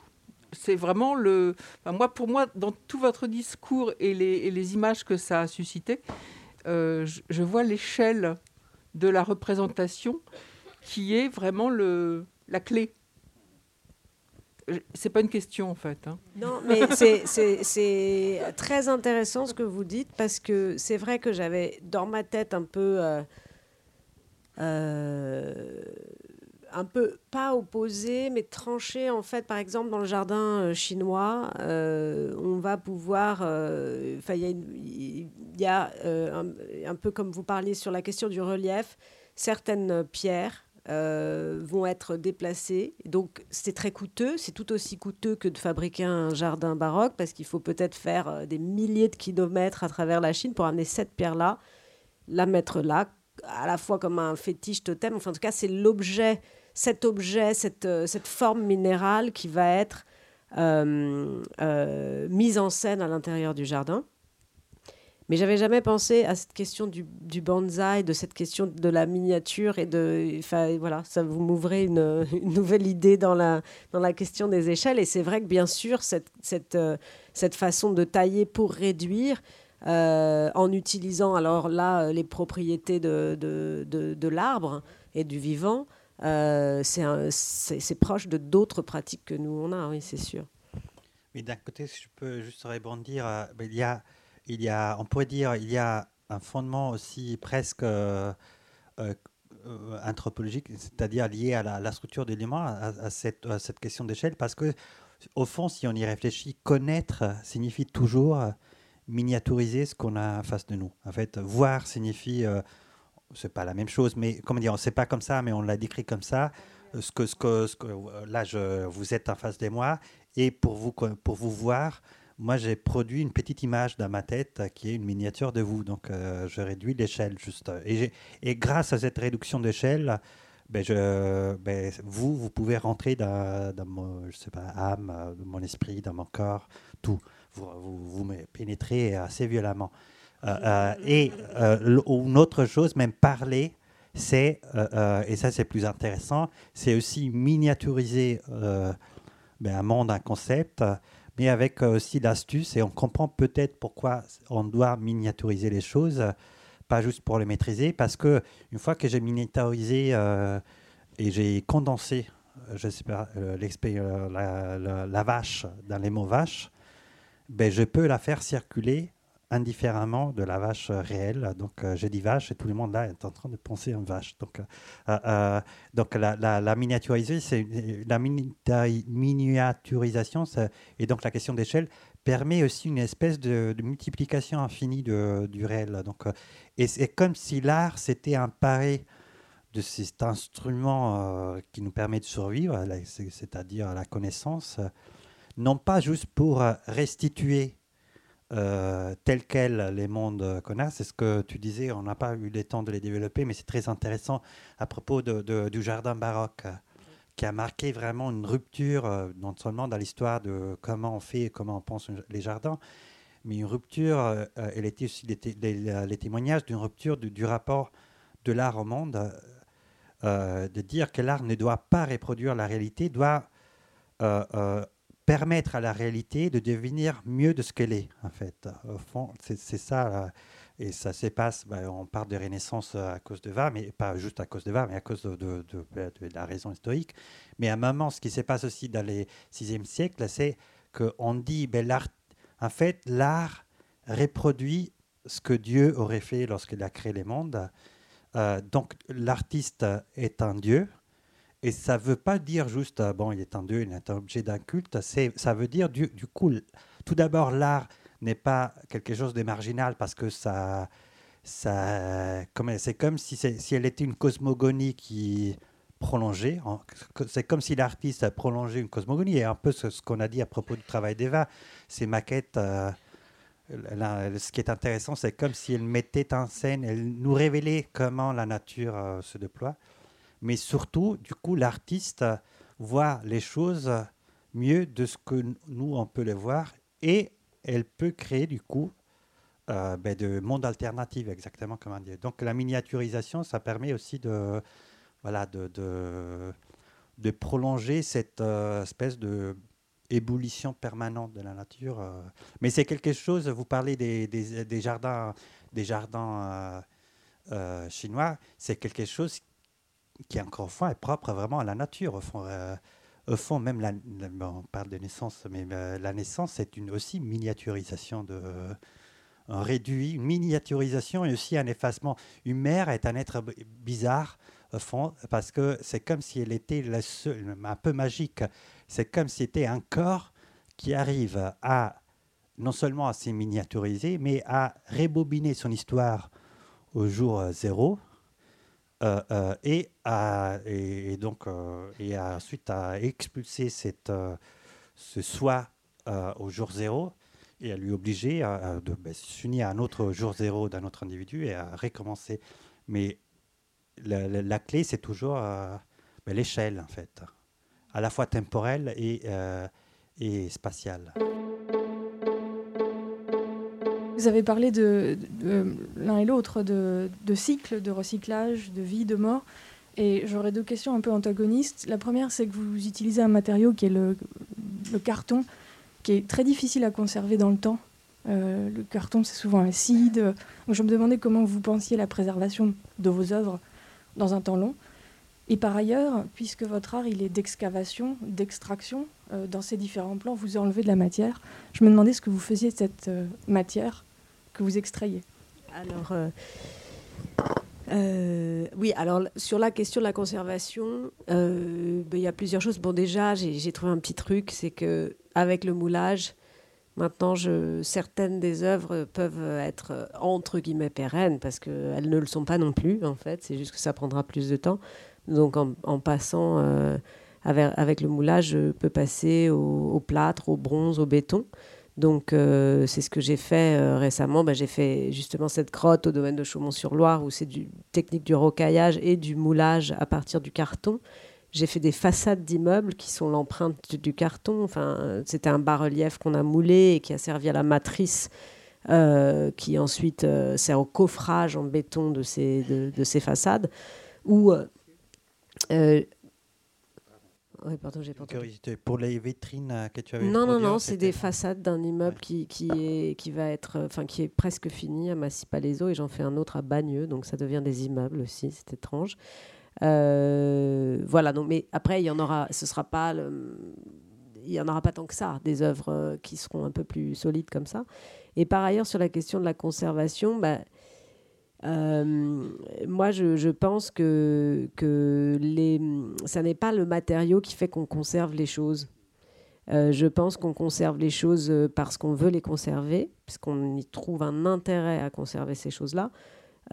D: c'est vraiment le. moi, pour moi, dans tout votre discours et les, images que ça a suscité, euh, je, vois l'échelle de la représentation qui est vraiment le, la clé. C'est pas une question en fait. Hein.
C: Non, mais c'est très intéressant ce que vous dites parce que c'est vrai que j'avais dans ma tête un peu. Euh, un peu pas opposé, mais tranché en fait. Par exemple, dans le jardin euh, chinois, euh, on va pouvoir. Euh, il y a, un, peu comme vous parliez sur la question du relief, certaines pierres vont être déplacées. Donc, c'est très coûteux. C'est tout aussi coûteux que de fabriquer un jardin baroque parce qu'il faut peut-être faire des milliers de kilomètres à travers la Chine pour amener cette pierre-là, la mettre là, à la fois comme un fétiche totem. Enfin, en tout cas, c'est l'objet cet objet, cette, euh, cette forme minérale qui va être euh, euh, mise en scène à l'intérieur du jardin. Mais j'avais jamais pensé à cette question du, du, bonsaï, de cette question de la miniature et de, enfin voilà, ça vous m'ouvrez une, une, nouvelle idée dans la dans la question des échelles. Et c'est vrai que bien sûr cette cette cette façon de tailler pour réduire. En utilisant alors là les propriétés de, de, de, de l'arbre et du vivant, euh, c'est proche de d'autres pratiques que nous on a, oui, c'est sûr.
B: Mais d'un côté, si je peux juste rebondir, euh, il y a, il y a, on pourrait dire, il y a un fondement aussi presque euh, anthropologique, c'est-à-dire lié à la, structure d'éléments, à, à, cette, à cette question d'échelle, parce que au fond, si on y réfléchit, connaître signifie toujours miniaturiser ce qu'on a en face de nous. En fait, voir signifie c'est pas la même chose, mais comment dire, sait pas comme ça, mais on l'a décrit comme ça. Euh, ce que, ce que, ce que euh, là, je, vous êtes en face de moi, et pour vous, pour vous voir, moi, j'ai produit une petite image dans ma tête qui est une miniature de vous. Donc, euh, je réduis l'échelle juste. Et, et, grâce à cette réduction d'échelle, ben, je, ben, vous, vous pouvez rentrer dans, mon, je sais pas, âme, mon esprit, dans mon corps, tout. Vous, vous, pénétrez assez violemment. Euh, euh, et euh, une autre chose, même parler, c'est, et ça c'est plus intéressant, c'est aussi miniaturiser ben, un monde, un concept, mais avec aussi l'astuce, et on comprend peut-être pourquoi on doit miniaturiser les choses, pas juste pour les maîtriser, parce que une fois que j'ai miniaturisé et j'ai condensé, je sais pas, la, vache dans les mots vache, ben, je peux la faire circuler indifféremment de la vache réelle. Donc, euh, j'ai dit vache et tout le monde là est en train de penser en vache. Donc, euh, euh, donc la, miniaturisation, et donc la question d'échelle permet aussi une espèce de, multiplication infinie du réel. Donc, et c'est comme si l'art s'était emparé de cet instrument qui nous permet de survivre, c'est-à-dire la connaissance, non pas juste pour restituer euh, tel quel les mondes connaissent. C'est ce que tu disais, on n'a pas eu le temps de les développer, mais c'est très intéressant à propos de, du jardin baroque, qui a marqué vraiment une rupture, euh, non seulement dans l'histoire de comment on fait et comment on pense les jardins, mais une rupture, euh, elle était aussi les, témoignages d'une rupture du, rapport de l'art au monde, de dire que l'art ne doit pas reproduire la réalité, doit permettre à la réalité de devenir mieux de ce qu'elle est, en fait. Au fond, c'est ça. Euh, et ça se passe, ben, on parle de Renaissance à cause de Va, mais pas juste à cause de Va, mais à cause de, de, la raison historique. Mais à un moment, ce qui se passe aussi dans les 6e siècle, c'est qu'on dit, ben, l'art, en fait, l'art reproduit ce que Dieu aurait fait lorsqu'il a créé les mondes. Euh, donc l'artiste est un Dieu, Et ça ne veut pas dire juste, euh, bon, il est un dieu, il est un objet d'un culte. Ça veut dire, du, coup, tout d'abord, l'art n'est pas quelque chose de marginal parce que ça, c'est comme si, elle était une cosmogonie qui prolongeait. C'est comme si l'artiste a prolongé une cosmogonie. Et un peu ce, qu'on a dit à propos du travail d'Eva, ces maquettes. Euh, ce qui est intéressant, c'est comme si elle mettait en scène, elle nous révélait comment la nature euh, se déploie. Mais surtout, du coup, l'artiste voit les choses mieux de ce que nous, on peut les voir. Et elle peut créer, du coup, euh, ben, de monde alternatif, exactement comme on dit. Donc la miniaturisation, ça permet aussi de, voilà, de, de, prolonger cette euh, espèce de ébullition permanente de la nature. Euh. Mais c'est quelque chose, vous parlez des, des, jardins, des jardins chinois, c'est quelque chose qui, encore une fois, est propre vraiment à la nature. Au fond, fond même, la, on parle de naissance, mais la naissance, c'est une aussi miniaturisation de un réduit, une miniaturisation et aussi un effacement. Une mère est un être bizarre, au fond, parce que c'est comme si elle était la seule, un peu magique. C'est comme si c'était un corps qui arrive à non seulement à se miniaturiser, mais à rebobiner son histoire au jour zéro. Euh, euh, et, à, et, donc euh, et ensuite à expulser cette, ce soi au jour zéro et à lui obliger à, ben, s'unir à un autre jour zéro d'un autre individu et à recommencer. Mais la, clé, c'est toujours ben, l'échelle, en fait, à la fois temporelle et, et spatiale.
E: Vous avez parlé de, l'un et l'autre de, de cycle, de recyclage, de vie, de mort. Et j'aurais deux questions un peu antagonistes. La première, c'est que vous utilisez un matériau qui est le, carton qui est très difficile à conserver dans le temps. Euh, le carton, c'est souvent acide. Donc je me demandais comment vous pensiez la préservation de vos œuvres dans un temps long. Et par ailleurs, puisque votre art il est d'excavation, d'extraction, euh, dans ces différents plans, vous enlevez de la matière. Je me demandais ce que vous faisiez de cette euh, matière que vous extrayez.
C: Alors, oui, alors sur la question de la conservation, ben, il y a plusieurs choses. Bon, déjà, j'ai trouvé un petit truc, c'est que avec le moulage. Maintenant, certaines des œuvres peuvent être entre guillemets pérennes parce qu'elles ne le sont pas non plus, en fait. C'est juste que ça prendra plus de temps. Donc, en, passant euh, avec, le moulage, je peux passer au, plâtre, au bronze, au béton. Donc, euh, c'est ce que j'ai fait euh, récemment. Ben, j'ai fait justement cette grotte au domaine de Chaumont-sur-Loire où c'est du technique du rocaillage et du moulage à partir du carton. J'ai fait des façades d'immeubles qui sont l'empreinte du carton. Enfin, c'était un bas-relief qu'on a moulé et qui a servi à la matrice, euh, qui ensuite sert au coffrage en béton de ces, de, ces façades. Ou
B: oui, pardon, j'ai pas Pour les vitrines que tu avais
C: Non, non, non, c'est des façades d'un immeuble qui, qui, est, qui va être, enfin, qui est presque fini à Massy-Palaiso et j'en fais un autre à Bagneux, donc ça devient des immeubles aussi, c'est étrange. Euh, voilà, donc, mais après, il y en aura, ce sera pas il n'y en aura pas tant que ça, des œuvres euh, qui seront un peu plus solides comme ça. Et par ailleurs, sur la question de la conservation, bah, euh, moi, je, pense que, que ça n'est pas le matériau qui fait qu'on conserve les choses. je pense qu'on conserve les choses parce qu'on veut les conserver, parce qu'on y trouve un intérêt à conserver ces choses-là,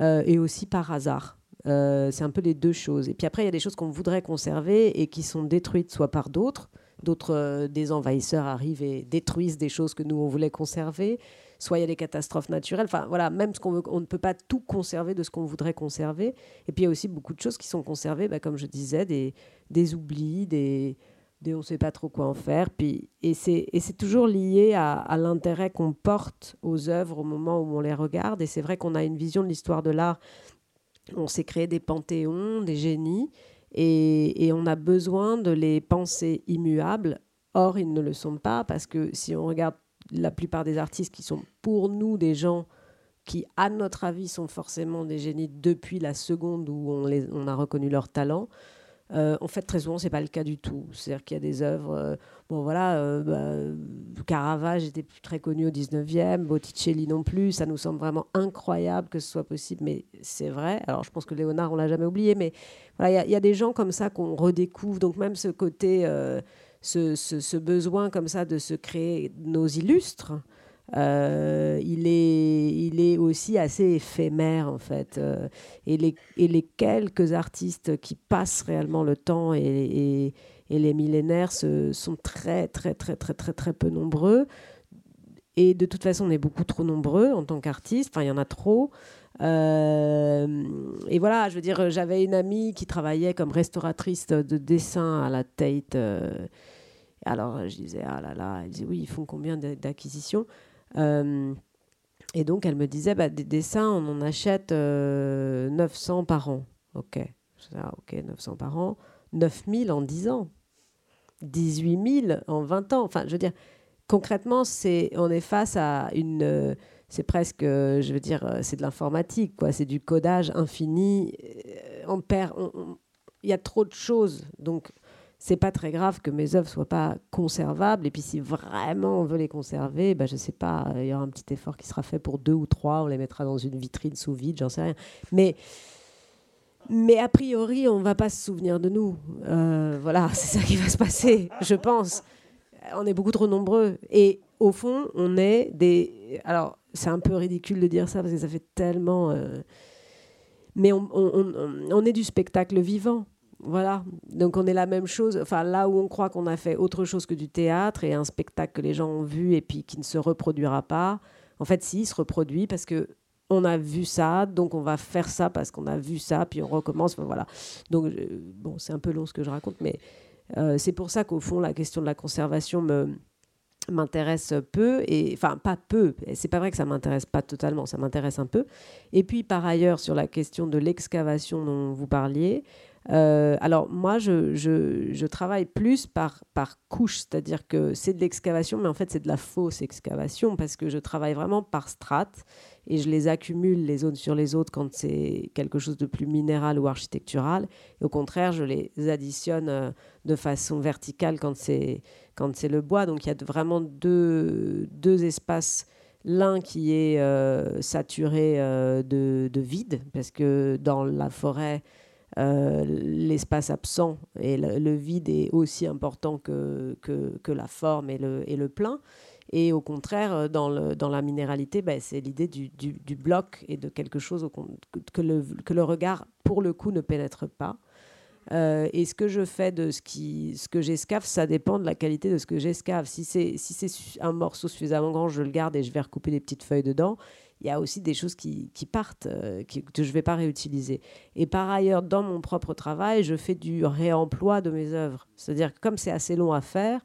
C: et aussi par hasard. Euh, c'est un peu les deux choses. Et puis après, il y a des choses qu'on voudrait conserver et qui sont détruites soit par d'autres. D'autres, euh, des envahisseurs arrivent et détruisent des choses que nous, on voulait conserver. Soit il y a des catastrophes naturelles. Enfin, voilà, même ce qu'on on ne peut pas tout conserver de ce qu'on voudrait conserver. Et puis il y a aussi beaucoup de choses qui sont conservées, bah, comme je disais, des, des oublis, des, on ne sait pas trop quoi en faire. Puis, et c'est toujours lié à, à l'intérêt qu'on porte aux œuvres au moment où on les regarde. Et c'est vrai qu'on a une vision de l'histoire de l'art on s'est créé des panthéons, des génies, et, on a besoin de les penser immuables. Or, ils ne le sont pas, parce que si on regarde la plupart des artistes qui sont pour nous des gens qui, à notre avis, sont forcément des génies depuis la seconde où on, a reconnu leur talent, euh, en fait, très souvent, c'est pas le cas du tout. C'est-à-dire qu'il y a des œuvres, euh, bon voilà, euh, bah, Caravage n'était plus très connu au 19e, Botticelli non plus. Ça nous semble vraiment incroyable que ce soit possible, mais c'est vrai. Alors je pense que Léonard, on l'a jamais oublié, mais il y, a des gens comme ça qu'on redécouvre. Donc même ce côté, euh, ce, besoin comme ça de se créer nos illustres, euh, il, est, il est aussi assez éphémère en fait. Euh, et, les, et les quelques artistes qui passent réellement le temps et, et, les millénaires sont très très très très très très peu nombreux. Et de toute façon, on est beaucoup trop nombreux en tant qu'artistes. Enfin, il y en a trop. Euh, et voilà, je veux dire, j'avais une amie qui travaillait comme restauratrice de dessin à la Tate. Alors, je disais, ah là là, elle disait, oui, ils font combien d'acquisitions euh, et donc, elle me disait, bah, des dessins, on en achète 900 euh, par an. Ok, ok, 900 par an. 9000 en 10 ans. 18 000 en 20 ans. Enfin, je veux dire, concrètement, c'est, on est face à une... c'est presque, je veux dire, c'est de l'informatique, quoi. C'est du codage infini. On perd... Il y a trop de choses. Donc, c'est pas très grave que mes œuvres soient pas conservables. Et puis si vraiment on veut les conserver, ben, je sais pas, il y aura un petit effort qui sera fait pour deux ou trois, on les mettra dans une vitrine sous vide, j'en sais rien. Mais mais a priori, on va pas se souvenir de nous. Euh, voilà, c'est ça qui va se passer, je pense. On est beaucoup trop nombreux. Et au fond, on est des. Alors, c'est un peu ridicule de dire ça parce que ça fait tellement. Euh, mais on, est du spectacle vivant. Voilà, donc on est la même chose, enfin là où on croit qu'on a fait autre chose que du théâtre et un spectacle que les gens ont vu et puis qui ne se reproduira pas, en fait si, il se reproduit parce que on a vu ça, donc on va faire ça parce qu'on a vu ça, puis on recommence, voilà. Donc bon, c'est un peu long ce que je raconte, mais euh, c'est pour ça qu'au fond la question de la conservation me m'intéresse peu et enfin pas peu. C'est pas vrai que ça m'intéresse pas totalement ça m'intéresse un peu. Et puis par ailleurs sur la question de l'excavation dont vous parliez euh, alors moi, je, travaille plus par, par couche, c'est-à-dire que c'est de l'excavation, mais en fait c'est de la fausse excavation parce que je travaille vraiment par strates et je les accumule les unes sur les autres quand c'est quelque chose de plus minéral ou architectural. Et au contraire, je les additionne euh, de façon verticale quand c'est quand c'est le bois. Donc il y a vraiment deux, espaces l'un qui est euh, saturé de, vide, parce que dans la forêt, euh, l'espace absent et le, vide est aussi important que, que, la forme et le, et le plein. Et au contraire, euh, dans, le, dans la minéralité, ben, c'est l'idée du, du, bloc et de quelque chose que, le, que le regard, pour le coup, ne pénètre pas. Euh, et ce que je fais de ce, qui, ce que j'escave, ça dépend de la qualité de ce que j'escave. Si c'est si c'est un morceau suffisamment grand, je le garde et je vais recouper des petites feuilles dedans il y a aussi des choses qui, partent, euh, que je ne vais pas réutiliser. Et par ailleurs, dans mon propre travail, je fais du réemploi de mes œuvres. C'est-à-dire que comme c'est assez long à faire,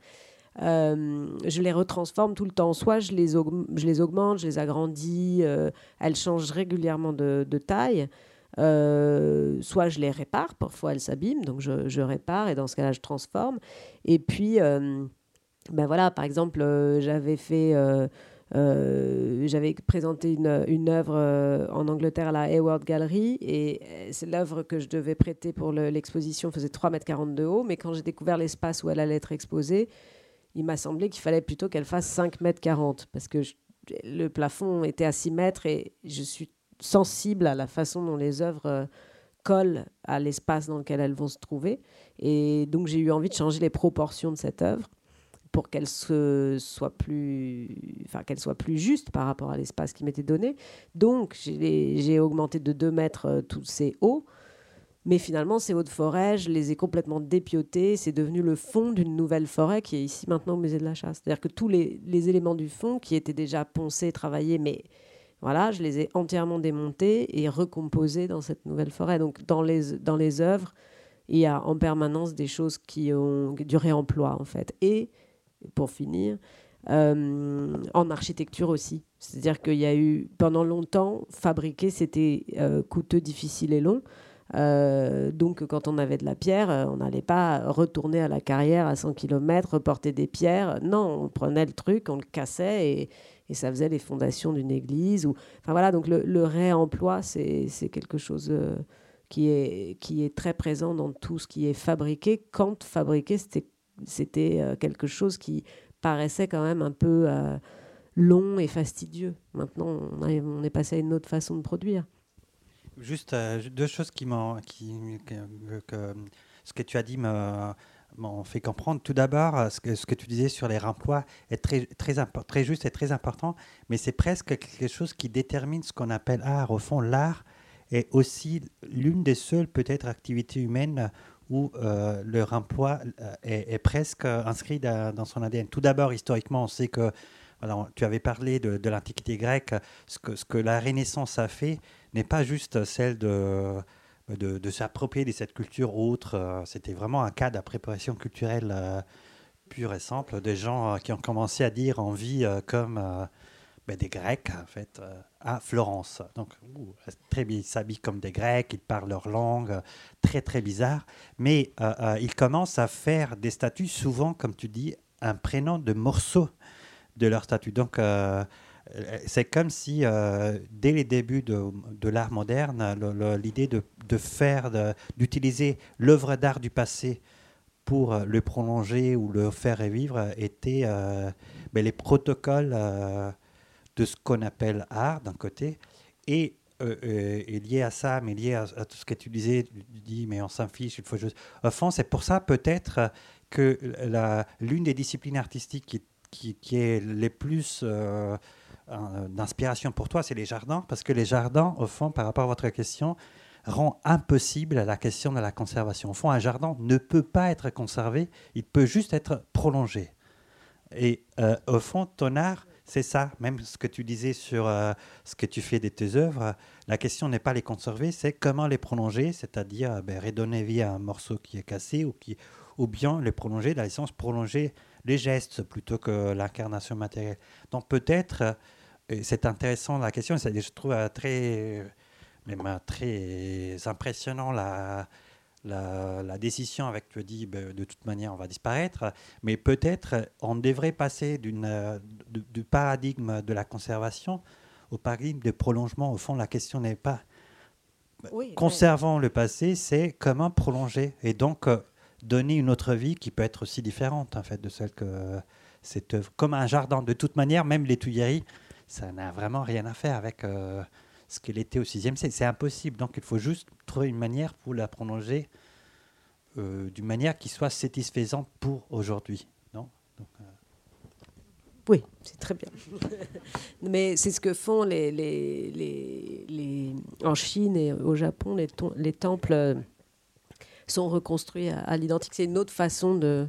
C: euh, je les retransforme tout le temps. Soit je les, augmente, je les agrandis, euh, elles changent régulièrement de, taille. soit je les répare, parfois elles s'abîment, donc je, je, répare et dans ce cas-là je transforme. Et puis, ben voilà, par exemple, j'avais fait j'avais présenté une, une œuvre euh, en Angleterre à la Hayward Gallery et euh, c'est l'œuvre que je devais prêter pour l'exposition faisait 3 mètres 40 de haut, mais quand j'ai découvert l'espace où elle allait être exposée, il m'a semblé qu'il fallait plutôt qu'elle fasse 5 mètres 40 parce que le plafond était à 6 mètres et je suis sensible à la façon dont les œuvres collent à l'espace dans lequel elles vont se trouver. Et donc j'ai eu envie de changer les proportions de cette œuvre pour qu'elle soit plus, enfin qu'elle soit plus juste par rapport à l'espace qui m'était donné. Donc j'ai augmenté de 2 mètres euh, tous ces hauts, mais finalement ces hauts de forêt, je les ai complètement dépiotés. C'est devenu le fond d'une nouvelle forêt qui est ici maintenant au musée de la chasse. C'est-à-dire que tous les, éléments du fond qui étaient déjà poncés, travaillés, mais voilà, je les ai entièrement démontés et recomposés dans cette nouvelle forêt. Donc dans les, dans les œuvres, il y a en permanence des choses qui ont du réemploi en fait. Pour finir, euh, en architecture aussi. C'est-à-dire qu'il y a eu, pendant longtemps, fabriquer, c'était euh, coûteux, difficile et long. Euh, donc, quand on avait de la pierre, on n'allait pas retourner à la carrière à 100 km, reporter des pierres. Non, on prenait le truc, on le cassait et, et ça faisait les fondations d'une église. Ou... Enfin voilà, donc le, le réemploi, c'est quelque chose qui, est, qui est très présent dans tout ce qui est fabriqué. Quand fabriquer, c'était c'était euh, quelque chose qui paraissait quand même un peu long et fastidieux. Maintenant, on, est passé à une autre façon de produire.
B: Juste deux choses qui m'ont. Que, ce que tu as dit m'ont fait comprendre. Tout d'abord, euh, ce que, ce que tu disais sur les remplois est très, très, très juste et très important, mais c'est presque quelque chose qui détermine ce qu'on appelle art. Au fond, l'art est aussi l'une des seules peut-être activités humaines où euh, le remploi euh, est, presque inscrit dans son ADN. Tout d'abord, historiquement, on sait que, voilà, tu avais parlé de, l'Antiquité grecque, ce que, la Renaissance a fait n'est pas juste celle de s'approprier de cette culture autre. Euh, c'était vraiment un cas d'appropriation culturelle euh, pure et simple. Des gens qui ont commencé à dire en vie comme ben, des Grecs, en fait, à Florence. Donc, très ils s'habillent comme des Grecs, ils parlent leur langue, très, très bizarre. Mais ils commencent à faire des statues, souvent, comme tu dis, un prénom de morceaux de leur statut. Donc, c'est comme si, euh, dès les débuts de, l'art moderne, l'idée de, faire, d'utiliser l'œuvre d'art du passé pour euh, le prolonger ou le faire revivre était euh, ben, les protocoles de ce qu'on appelle art d'un côté et, lié à ça, mais lié à, tout ce que tu disais, tu dis mais on s'en fiche, il faut juste. Au fond, c'est pour ça peut-être que l'une des disciplines artistiques qui, qui, est les plus euh, d'inspiration pour toi, c'est les jardins, parce que les jardins, au fond, par rapport à votre question, rend impossible la question de la conservation. Au fond, un jardin ne peut pas être conservé, il peut juste être prolongé. Et euh, au fond, ton art, c'est ça, même ce que tu disais sur euh, ce que tu fais de tes œuvres, la question n'est pas les conserver, c'est comment les prolonger, c'est-à-dire ben, redonner vie à un morceau qui est cassé ou, qui, ou bien les prolonger, dans l'essence prolonger les gestes plutôt que l'incarnation matérielle. Donc peut-être c'est intéressant la question. Je trouve euh, très, même euh, très impressionnant la, la, décision avec tu dis ben, de toute manière on va disparaître, mais peut-être on devrait passer d'une, euh, du paradigme de la conservation au paradigme de prolongement. Au fond, la question n'est pas conservant le passé, c'est comment prolonger et donc donner une autre vie qui peut être aussi différente en fait de celle que cette œuvre. Comme un jardin, de toute manière, même les Tuileries ça n'a vraiment rien à faire avec euh, ce qu'elle était au 6e siècle. C'est impossible. Donc il faut juste trouver une manière pour la prolonger euh, d'une manière qui soit satisfaisante pour aujourd'hui. Non? Euh,
C: Oui, c'est très bien. Mais c'est ce que font les, les, les, en Chine et au Japon, les, les temples sont reconstruits à l'identique. C'est une autre façon de,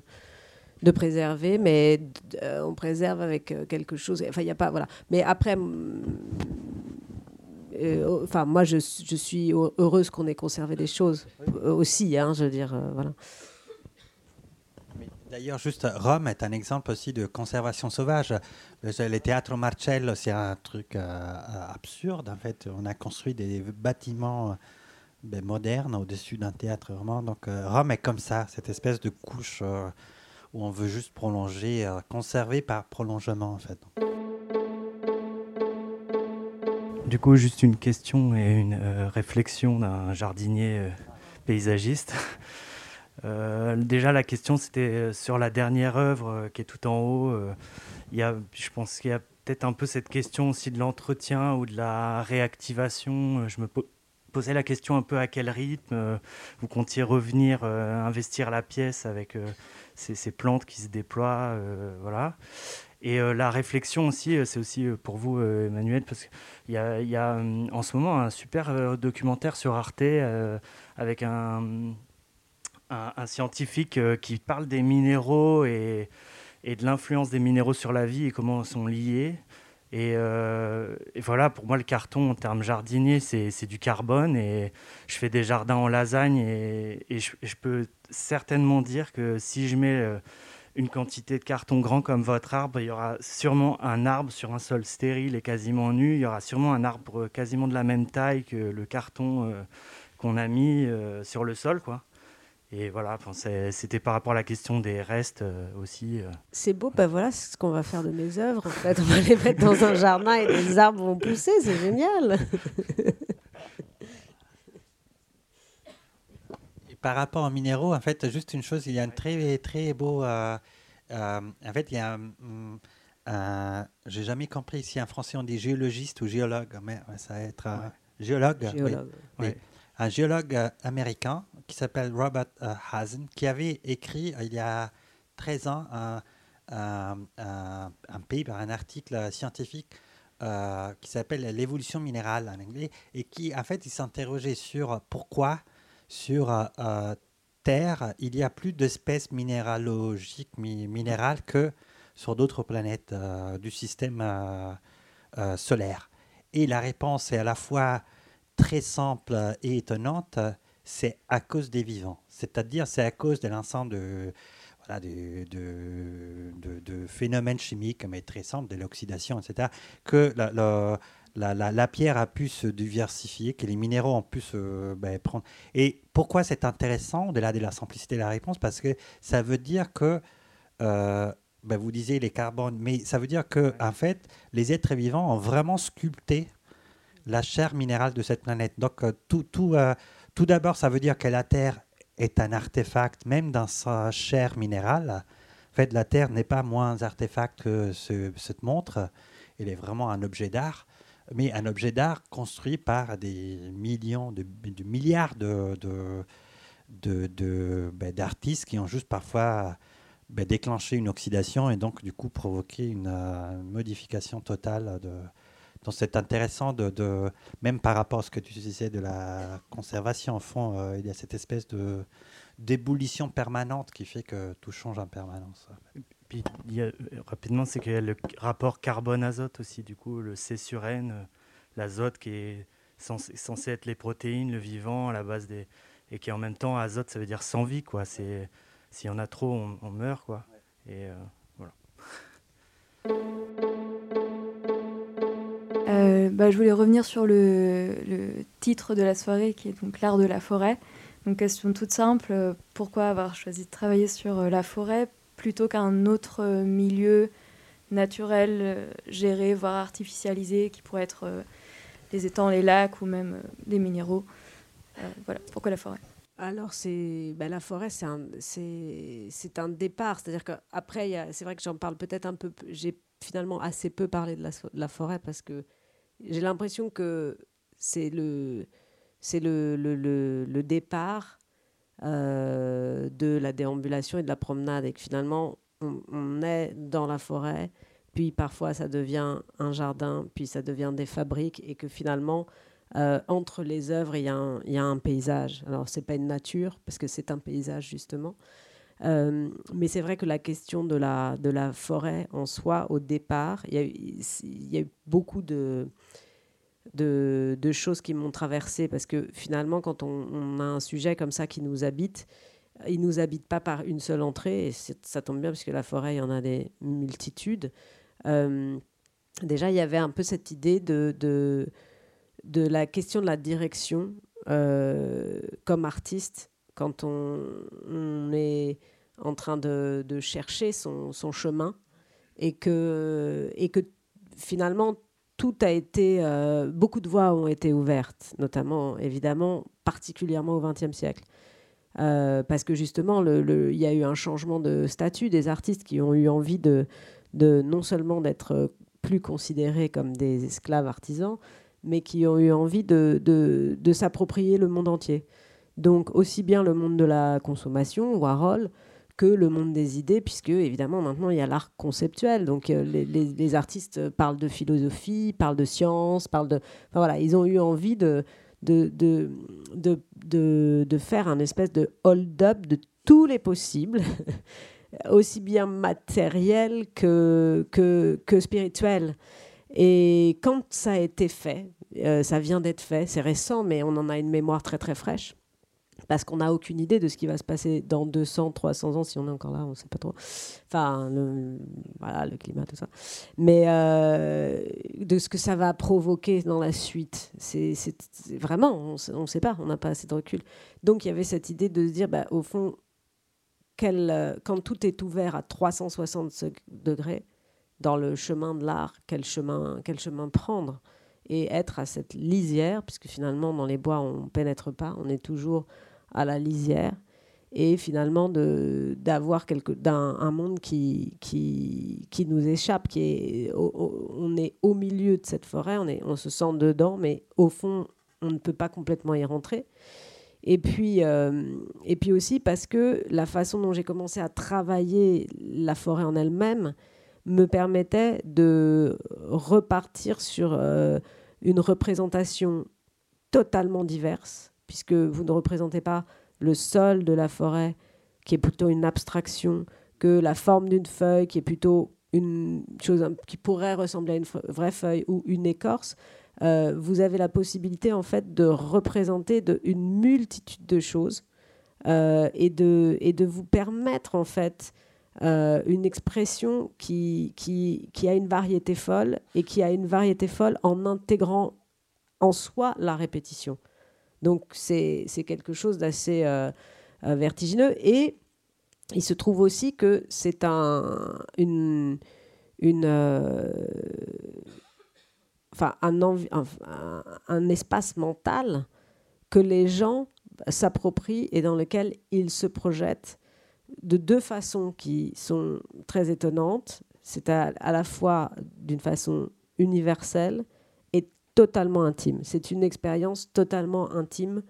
C: de préserver, mais euh, on préserve avec euh, quelque chose. Enfin, il n'y a pas. Voilà. Mais après. Euh, enfin, moi, je, suis heureuse qu'on ait conservé des choses aussi, hein, je veux dire, voilà.
B: D'ailleurs, juste Rome est un exemple aussi de conservation sauvage. Le théâtre Marcello, c'est un truc absurde. En fait, on a construit des bâtiments ben, modernes au-dessus d'un théâtre vraiment. Donc, Rome est comme ça, cette espèce de couche où on veut juste prolonger, euh, conserver par prolongement en fait.
F: Du coup, juste une question et une euh, réflexion d'un jardinier euh, paysagiste. déjà, la question, c'était sur la dernière œuvre qui est tout en haut. y a, je pense qu'il y a peut-être un peu cette question aussi de l'entretien ou de la réactivation. Je me posais la question un peu à quel rythme vous comptiez revenir, investir la pièce avec ces, plantes qui se déploient, euh, voilà. Et euh, la réflexion aussi, euh, c'est aussi pour vous, Emmanuel, parce qu'il y a, a en ce moment un super documentaire sur Arte avec un, scientifique qui parle des minéraux et, de l'influence des minéraux sur la vie et comment ils sont liés. Et, voilà, pour moi, le carton en termes jardiniers, c'est du carbone. Et je fais des jardins en lasagne. Et, je, peux certainement dire que si je mets euh, une quantité de carton grand comme votre arbre, il y aura sûrement un arbre sur un sol stérile et quasiment nu. Il y aura sûrement un arbre quasiment de la même taille que le carton euh, qu'on a mis euh, sur le sol, quoi. Et voilà, c'était par rapport à la question des restes aussi.
C: C'est beau, ben voilà ce qu'on va faire de mes œuvres. En fait, on va les mettre dans un jardin et les arbres vont pousser, c'est génial.
B: par rapport aux minéraux, en fait, juste une chose, il y a un très, très beau euh, euh, en fait, il y a un. J'ai jamais compris si en français on dit géologiste ou géologue, mais ça va être un géologue. Un géologue américain qui s'appelle Robert Hazen, qui avait écrit il y a 13 ans un, un, un, un paper, un article scientifique euh, qui s'appelle L'évolution minérale en anglais, et qui, en fait, il s'interrogeait sur pourquoi sur euh, euh, Terre, il y a plus d'espèces minéralogiques, minérales que sur d'autres planètes du système solaire. Et la réponse est à la fois très simple et étonnante, c'est à cause des vivants. C'est-à-dire, c'est à cause de l'ensemble de, phénomènes chimiques, mais très simples, de l'oxydation, etc., que la, la, pierre a pu se diversifier, que les minéraux ont pu se ben, prendre. Et pourquoi c'est intéressant, au-delà de la simplicité de la réponse? Parce que ça veut dire que, euh, ben, vous disiez les carbones, mais ça veut dire que, en fait, les êtres vivants ont vraiment sculpté la chair minérale de cette planète. Donc, euh, tout, tout, euh, tout d'abord, ça veut dire que la Terre est un artefact, même dans sa chair minérale. En fait, la Terre n'est pas moins artefact que cette montre. Elle est vraiment un objet d'art, mais un objet d'art construit par des millions, de, milliards de, de, ben, d'artistes qui ont juste parfois ben, déclenché une oxydation et donc du coup provoqué une euh, modification totale de, donc c'est intéressant de, même par rapport à ce que tu disais de la conservation, au fond, euh, il y a cette espèce de d'ébullition permanente qui fait que tout change en permanence.
F: Puis il y a, rapidement, c'est qu'il y a le rapport carbone-azote aussi, du coup, le C sur N, euh, l'azote qui est censé, censé, être les protéines, le vivant à la base des... Et qui en même temps, azote, ça veut dire sans vie, quoi. C'est, s'il y en a trop, on, meurt, quoi. Et euh, voilà.
E: Euh, bah, je voulais revenir sur le, titre de la soirée qui est donc l'art de la forêt. Donc question toute simple, euh, pourquoi avoir choisi de travailler sur euh, la forêt? Plutôt qu'un autre milieu naturel géré, voire artificialisé, qui pourrait être les étangs, les lacs ou même des minéraux Voilà, pourquoi la forêt?
C: Alors, c'est bah, la forêt, c'est un, un départ. C'est-à-dire qu'après, c'est vrai que j'en parle peut-être un peu. J'ai finalement assez peu parlé de la, forêt parce que j'ai l'impression que c'est le, le, le, départ euh, de la déambulation et de la promenade et que finalement on, est dans la forêt, puis parfois ça devient un jardin, puis ça devient des fabriques et que finalement euh, entre les œuvres il y, a un paysage. Alors c'est pas une nature parce que c'est un paysage justement. Euh, mais c'est vrai que la question de la, forêt en soi, au départ, il y y a eu beaucoup de, de, choses qui m'ont traversé parce que finalement, quand on, a un sujet comme ça qui nous habite, il nous habite pas par une seule entrée, et ça tombe bien parce que la forêt, il y en a des multitudes. Euh, déjà, il y avait un peu cette idée de, de, la question de la direction euh, comme artiste quand on, est en train de, de chercher son, son, chemin et que, et que finalement tout a été, euh, beaucoup de voies ont été ouvertes, notamment, évidemment, particulièrement au XXe siècle. Euh, parce que justement, il y a eu un changement de statut des artistes qui ont eu envie de, non seulement d'être plus considérés comme des esclaves artisans, mais qui ont eu envie de, de, de s'approprier le monde entier. Donc aussi bien le monde de la consommation, Warhol, que le monde des idées, puisque évidemment maintenant il y a l'art conceptuel. Donc euh, les, artistes parlent de philosophie, parlent de science, parlent de. Enfin, voilà, ils ont eu envie de, de, de, de, de faire un espèce de hold-up de tous les possibles. aussi bien matériel que, que, que spirituel. Et quand ça a été fait, euh, ça vient d'être fait, c'est récent, mais on en a une mémoire très très fraîche parce qu'on n'a aucune idée de ce qui va se passer dans 200, 300 ans, si on est encore là, on ne sait pas trop. Enfin, le, voilà, le climat, tout ça. Mais euh, de ce que ça va provoquer dans la suite, c'est vraiment, on ne sait pas, on n'a pas assez de recul. Donc il y avait cette idée de se dire, bah, au fond, quel, quand tout est ouvert à 360 degrés dans le chemin de l'art, quel chemin, quel chemin prendre et être à cette lisière, puisque finalement dans les bois on pénètre pas, on est toujours à la lisière. et finalement d'avoir un monde qui, qui, qui, nous échappe, qui est, on est au milieu de cette forêt, on, est, on se sent dedans, mais au fond, on ne peut pas complètement y rentrer. Et puis, euh, et puis aussi parce que la façon dont j'ai commencé à travailler la forêt en elle-même me permettait de repartir sur euh, une représentation totalement diverse, puisque vous ne représentez pas le sol de la forêt, qui est plutôt une abstraction, que la forme d'une feuille, qui est plutôt une chose qui pourrait ressembler à une vraie feuille ou une écorce, euh, vous avez la possibilité en fait de représenter une multitude de choses euh, et, de, vous permettre en fait euh, une expression qui, a une variété folle et qui a une variété folle en intégrant en soi la répétition. Donc c'est quelque chose d'assez euh, euh, vertigineux. Et il se trouve aussi que c'est un, une, une, euh, enfin, un, un, espace mental que les gens s'approprient et dans lequel ils se projettent de deux façons qui sont très étonnantes. C'est à, à, la fois d'une façon universelle totalement intime. C'est une expérience totalement intime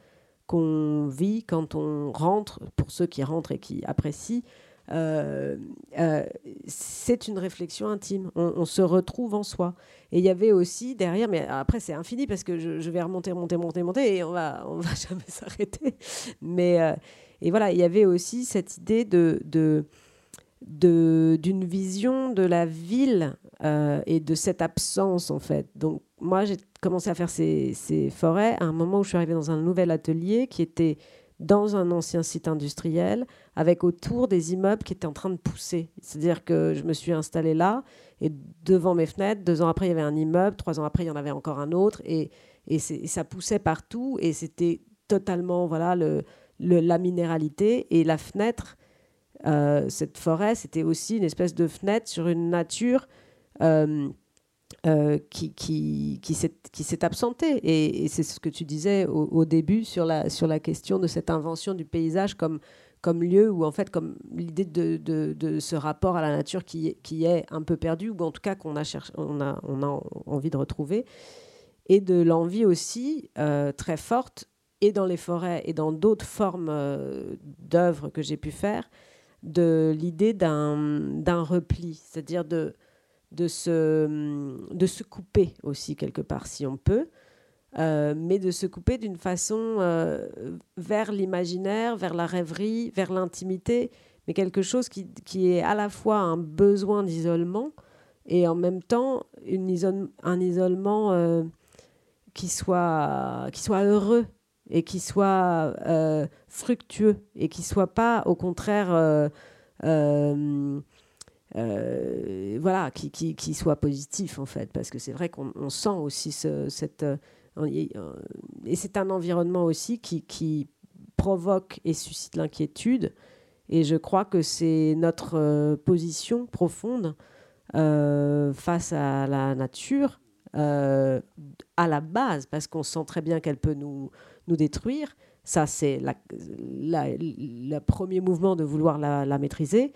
C: qu'on vit quand on rentre, pour ceux qui rentrent et qui apprécient. Euh, euh, c'est une réflexion intime. On, se retrouve en soi. Et il y avait aussi derrière, mais après c'est infini parce que je, vais remonter, monter, monter, monter et on va, on va jamais s'arrêter. Mais euh, et voilà, il y avait aussi cette idée de d'une vision de la ville et de cette absence en fait. Donc moi, j'ai commencé à faire ces, forêts à un moment où je suis arrivée dans un nouvel atelier qui était dans un ancien site industriel, avec autour des immeubles qui étaient en train de pousser. C'est-à-dire que je me suis installée là, et devant mes fenêtres, deux ans après, il y avait un immeuble, trois ans après, il y en avait encore un autre, et, et, ça poussait partout, et c'était totalement, voilà, le, la minéralité, et la fenêtre, euh, cette forêt, c'était aussi une espèce de fenêtre sur une nature... Euh, euh, qui, qui, qui s'est absenté. Et, c'est ce que tu disais au, début sur la, sur la question de cette invention du paysage comme, comme lieu ou en fait comme l'idée de, de, ce rapport à la nature qui, qui est un peu perdu ou en tout cas qu'on a, on a, on a envie de retrouver. Et de l'envie aussi euh, très forte, et dans les forêts et dans d'autres formes euh, d'œuvres que j'ai pu faire, de l'idée d'un repli, c'est-à-dire de de se, de se couper aussi quelque part si on peut, euh, mais de se couper d'une façon euh, vers l'imaginaire, vers la rêverie, vers l'intimité, mais quelque chose qui, qui, est à la fois un besoin d'isolement et en même temps une un isolement euh, qui, soit, qui soit heureux et qui soit fructueux et qui soit pas au contraire voilà, qui, qui, soit positif en fait, parce que c'est vrai qu'on sent aussi cette... Euh, et c'est un environnement aussi qui, qui provoque et suscite l'inquiétude. Et je crois que c'est notre euh, position profonde face à la nature, à la base, parce qu'on sent très bien qu'elle peut nous, nous détruire. Ça, c'est le premier mouvement de vouloir la maîtriser.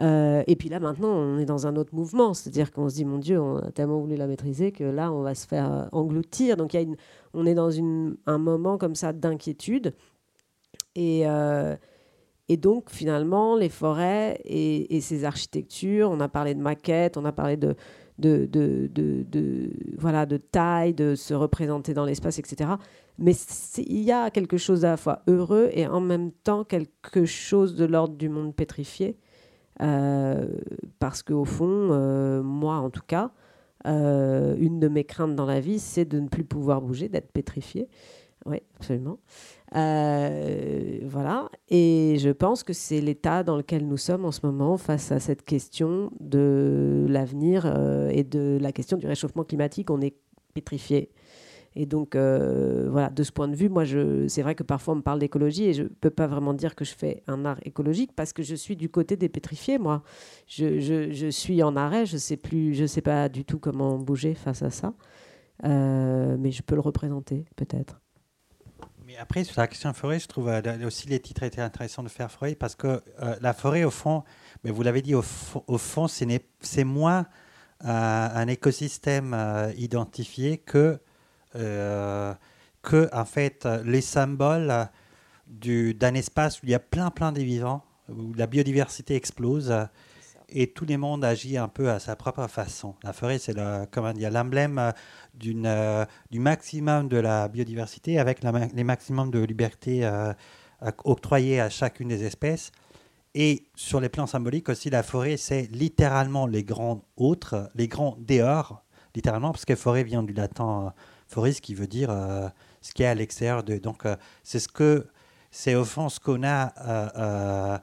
C: Euh, et puis là, maintenant, on est dans un autre mouvement, c'est-à-dire qu'on se dit, mon Dieu, on a tellement voulu la maîtriser que là, on va se faire euh, engloutir. Donc, y a une, on est dans une, un moment comme ça d'inquiétude. Et, euh, et donc, finalement, les forêts et, et, ces architectures, on a parlé de maquettes, on a parlé de, de, de, de, de voilà, de taille, de se représenter dans l'espace, etc. Mais il y a quelque chose à la fois heureux et en même temps quelque chose de l'ordre du monde pétrifié parce qu'au fond, euh, moi en tout cas, euh, une de mes craintes dans la vie, c'est de ne plus pouvoir bouger, d'être pétrifié. Oui, absolument. voilà. Et je pense que c'est l'état dans lequel nous sommes en ce moment face à cette question de l'avenir et de la question du réchauffement climatique. On est pétrifié. Et donc, euh, voilà, de ce point de vue, moi, c'est vrai que parfois on me parle d'écologie et je ne peux pas vraiment dire que je fais un art écologique parce que je suis du côté des pétrifiés, moi. Je, je, suis en arrêt, je sais, sais pas du tout comment bouger face à ça, euh, mais je peux le représenter, peut-être.
B: Mais après, sur la question forêt, je trouve euh, aussi les titres étaient intéressants de faire forêt parce que la forêt, au fond, mais vous l'avez dit, au fond, c'est moins un écosystème identifié que, que, en fait, les symboles d'un espace où il y a plein, plein de vivants, où la biodiversité explose et tout le monde agit un peu à sa propre façon. La forêt, c'est l'emblème euh, d'une, euh, du maximum de la biodiversité avec les maximums de liberté euh, octroyés à chacune des espèces. Et sur les plans symboliques aussi, la forêt, c'est littéralement les grands autres, les grands dehors, littéralement, parce que forêt vient du latin ce qui veut dire ce qui est à l'extérieur de. Donc, c'est ce que c'est au fond ce qu'on a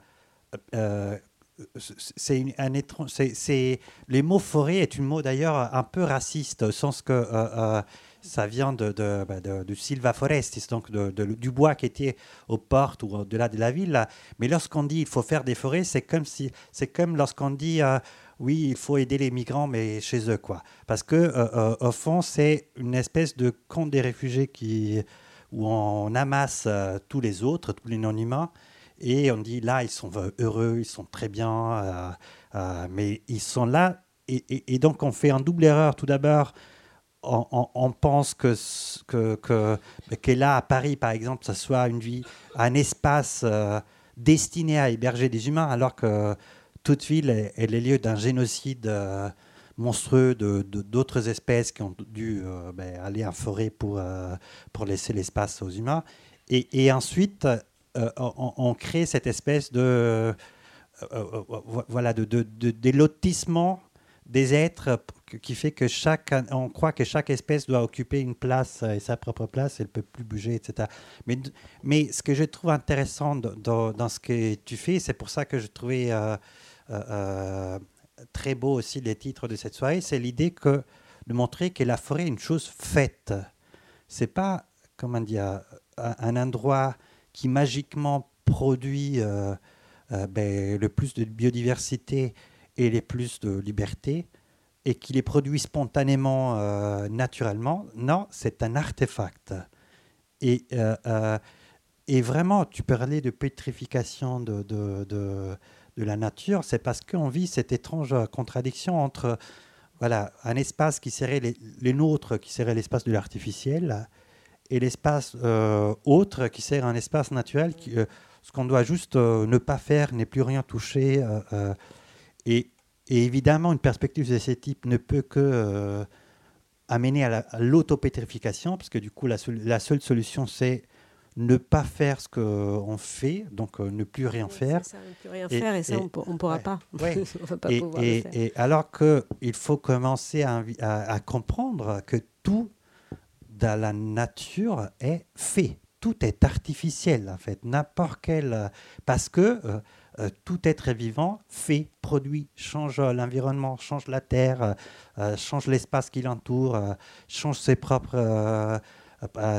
B: c'est un étrange. C'est les mots forêt est une mot d'ailleurs un peu raciste au sens que euh, euh, ça vient de, de, bah, de, Silva Forestis, donc du bois qui était aux portes ou au-delà de la ville. Mais lorsqu'on dit il faut faire des forêts, c'est comme si c'est comme lorsqu'on dit euh, oui il faut aider les migrants mais chez eux quoi. Parce que au fond c'est une espèce de camp des réfugiés qui où on amasse tous les autres, tous les non-humains et on dit là, ils sont heureux, ils sont très bien, euh, euh, mais ils sont là. Et, donc, on fait un double erreur. Tout d'abord, on, pense que, là, à Paris, par exemple, ça soit une vie, un espace euh, destiné à héberger des humains, alors que toute ville est, le lieu d'un génocide monstrueux de, d'autres espèces qui ont dû ben, aller en forêt pour, pour laisser l'espace aux humains. Et, ensuite, euh, on, crée cette espèce de, euh, euh, voilà, de, de, des êtres qui fait que chaque, on croit que chaque espèce doit occuper une place et sa propre place, elle peut plus bouger, etc. Mais, mais ce que je trouve intéressant dans, dans ce que tu fais, c'est pour ça que je trouvais très beau aussi les titres de cette soirée, c'est l'idée de montrer que la forêt est une chose faite. C'est pas, comment dire, un endroit qui magiquement produit euh, euh, ben, le plus de biodiversité et les plus de liberté, et qui les produit spontanément, euh, naturellement. Non, c'est un artefact. Et, vraiment, tu parlais de pétrification de, de la nature, c'est parce qu'on vit cette étrange contradiction entre voilà, un espace qui serait les, les nôtres, qui serait l'espace de l'artificiel, et l'espace euh, autre qui sert un espace naturel, euh, ce qu'on doit juste euh, ne pas faire, n'est plus rien toucher. Et, évidemment, une perspective de ce type ne peut que amener à l'autopétrification, parce que du coup, la seule solution, c'est ne pas faire ce qu'on fait, donc ne plus rien faire.
C: Ça, ne plus rien et, faire, et ça, on ne pourra pas.
B: Ouais. va pas et, pouvoir le faire. et, alors qu'il faut commencer à, à, à, comprendre que tout dans la nature est fait. Tout est artificiel, en fait. N'importe quel. Parce que euh, euh, tout être vivant fait, produit, change l'environnement, change la terre, euh, change l'espace qui l'entoure, change ses propres.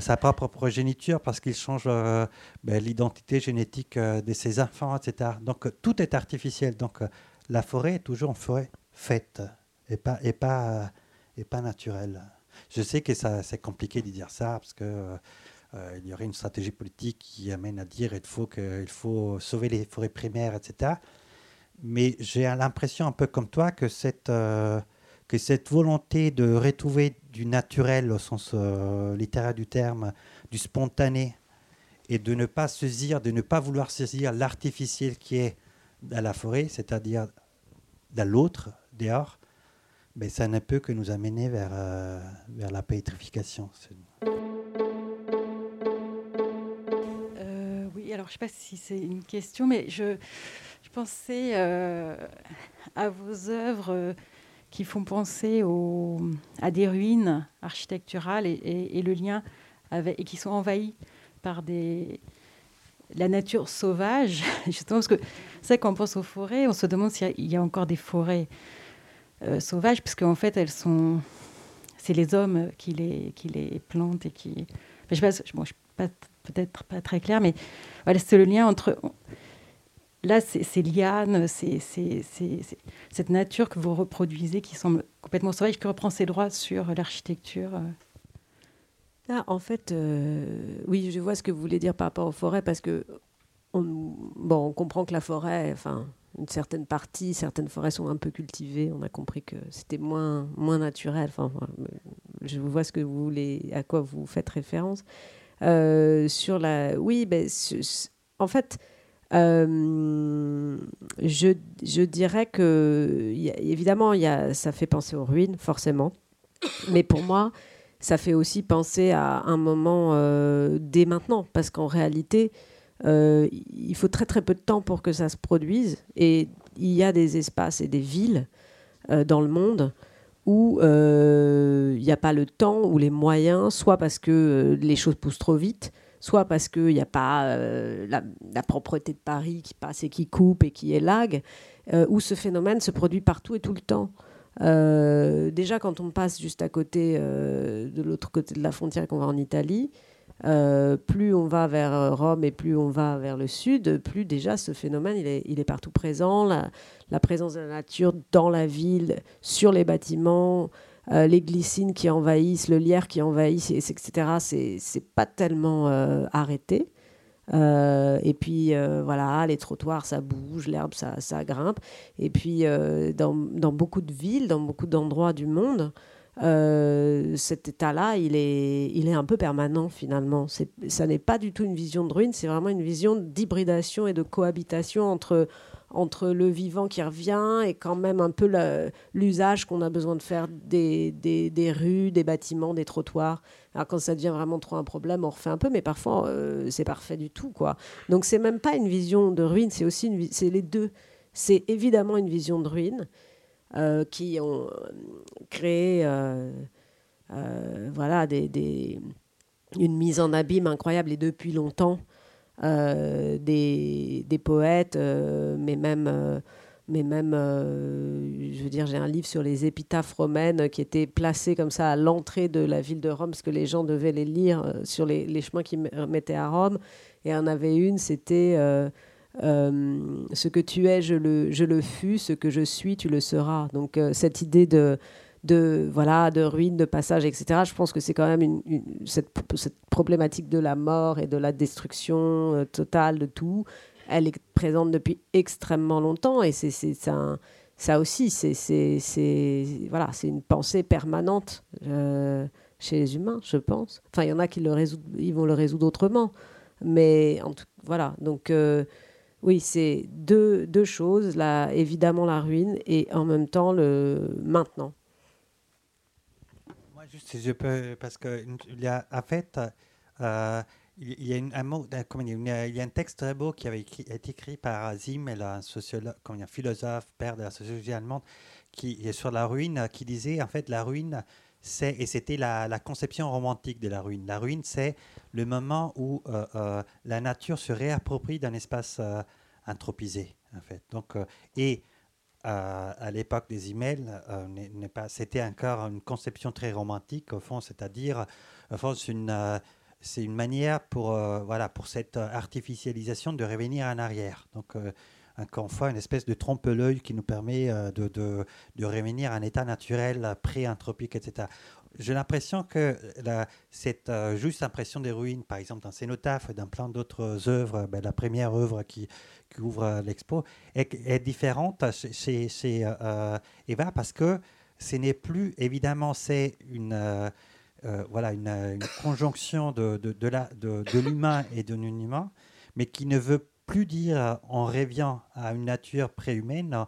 B: Sa propre progéniture parce qu'il change ben, l'identité génétique de ses enfants, etc. Donc tout est artificiel. Donc la forêt est toujours une forêt faite et pas, et pas, et pas naturelle. Je sais que c'est compliqué de dire ça parce que euh, il y aurait une stratégie politique qui amène à dire qu'il faut, faut sauver les forêts primaires, etc. Mais j'ai l'impression, un peu comme toi, que cette, euh, que cette volonté de retrouver du naturel au sens euh, littéraire du terme, du spontané, et de ne pas saisir, de ne pas vouloir saisir l'artificiel qui est dans la forêt, c'est-à-dire dans l'autre, dehors, mais ça ne peut que nous amener vers, euh, la pétrification.
G: Euh, oui, alors je ne sais pas si c'est une question, mais je, je pensais euh, à vos œuvres qui font penser à des ruines architecturales et, le lien et qui sont envahies par la nature sauvage, justement parce que c'est vrai qu'on pense aux forêts, on se demande s'il y, a encore des forêts euh, sauvages, parce qu'en fait, elles sont. C'est les hommes qui les, plantent et qui. je ne pas, suis peut-être pas très clair, mais c'est le lien entre. Là, c'est lianes, c'est cette nature que vous reproduisez qui semble complètement sauvage, qui reprend ses droits sur l'architecture.
C: Ah, en fait, oui, je vois ce que vous voulez dire par rapport aux forêts, parce que on, bon, on comprend que la forêt, enfin, une certaine partie, certaines forêts sont un peu cultivées. On a compris que c'était moins, moins naturel. Enfin, je vois ce que vous voulez, à quoi vous faites référence. Euh, sur la, oui, ben, en fait, euh, je, dirais que évidemment, ça fait penser aux ruines, forcément. Mais pour moi, ça fait aussi penser à un moment euh, dès maintenant, parce qu'en réalité, euh, il faut très très peu de temps pour que ça se produise. Et il y a des espaces et des villes dans le monde où il n'y a pas le temps ou les moyens, soit parce que les choses poussent trop vite, soit parce qu'il n'y a pas la, la, propreté de Paris qui passe et qui coupe et qui élague, où ce phénomène se produit partout et tout le temps. déjà, quand on passe juste à côté, de l'autre côté de la frontière, qu'on va en Italie, euh, plus on va vers euh, Rome et plus on va vers le sud, plus déjà ce phénomène il est partout présent. La, présence de la nature dans la ville, sur les bâtiments, euh, les glycines qui envahissent, le lierre qui envahit, etc. C'est pas tellement arrêté. et puis voilà, les trottoirs, ça bouge, l'herbe, ça, ça, grimpe. Et puis dans, dans, beaucoup de villes, dans beaucoup d'endroits du monde, euh, cet état-là, il est, il est un peu permanent finalement. Ça n'est pas du tout une vision de ruine, c'est vraiment une vision d'hybridation et de cohabitation entre, entre le vivant qui revient et quand même un peu l'usage qu'on a besoin de faire des, des, des, rues, des bâtiments, des trottoirs. Alors quand ça devient vraiment trop un problème, on refait un peu, mais parfois euh, c'est parfait du tout. quoi. Donc c'est même pas une vision de ruine, c'est aussi c'est les deux. C'est évidemment une vision de ruine, euh, qui ont euh, créé voilà, des, une mise en abîme incroyable et depuis longtemps des, des, poètes, mais même mais même, je veux dire, j'ai un livre sur les épitaphes romaines qui étaient placées comme ça à l'entrée de la ville de Rome, parce que les gens devaient les lire sur les, les chemins qui mettaient à Rome. Et en avait une, c'était euh, ce que tu es, je le, je le fus, ce que je suis, tu le seras. Donc euh, cette idée de, de, voilà, de ruine, de passage, etc., je pense que c'est quand même une, cette, problématique de la mort et de la destruction euh, totale de tout. Elle est présente depuis extrêmement longtemps et c'est ça, aussi, c'est voilà, une pensée permanente chez les humains, je pense. Enfin, il y en a qui le résoudent, ils vont le résoudre autrement. Mais en tout, voilà, donc oui, c'est deux, deux, choses, là, évidemment la ruine et en même temps le maintenant.
B: Si je peux, parce qu'il en fait, euh, il y a un mot, comment dire, il y a un texte très beau qui avait été écrit par Zimmel, un sociologue, comment philosophe, père de la sociologie allemande, qui est sur la ruine, qui disait en fait la ruine, c'est et c'était la, conception romantique de la ruine. La ruine, c'est le moment où euh, euh, la nature se réapproprie d'un espace euh, anthropisé, en fait. Donc, et à l'époque des emails, pas, c'était encore une conception très romantique, au fond, c'est-à-dire, au fond, c'est une, une manière pour, voilà, pour cette artificialisation de revenir en arrière. Donc, encore une fois, une espèce de trompe-l'œil qui nous permet de, revenir à un état naturel pré-anthropique, etc j'ai l'impression que cette euh, juste impression des ruines, par exemple dans Cénotaphe et dans plein d'autres œuvres, ben, la première œuvre qui, qui ouvre euh, l'expo, est, différente chez, chez euh, Eva parce que ce n'est plus, évidemment, c'est une, voilà, une, conjonction de, de, de, l'humain et de non-humain, mais qui ne veut plus dire en rêvant à une nature préhumaine,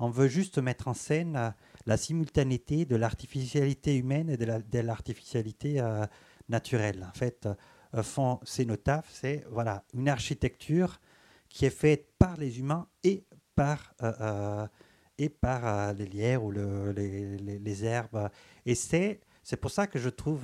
B: on veut juste mettre en scène la simultanéité de l'artificialité humaine et de l'artificialité euh, naturelle. En fait, euh, font cénotaphe, c'est voilà, une architecture qui est faite par les humains et par, euh, et par les lierres ou le, les, les, herbes. Et c'est, pour ça que je trouve,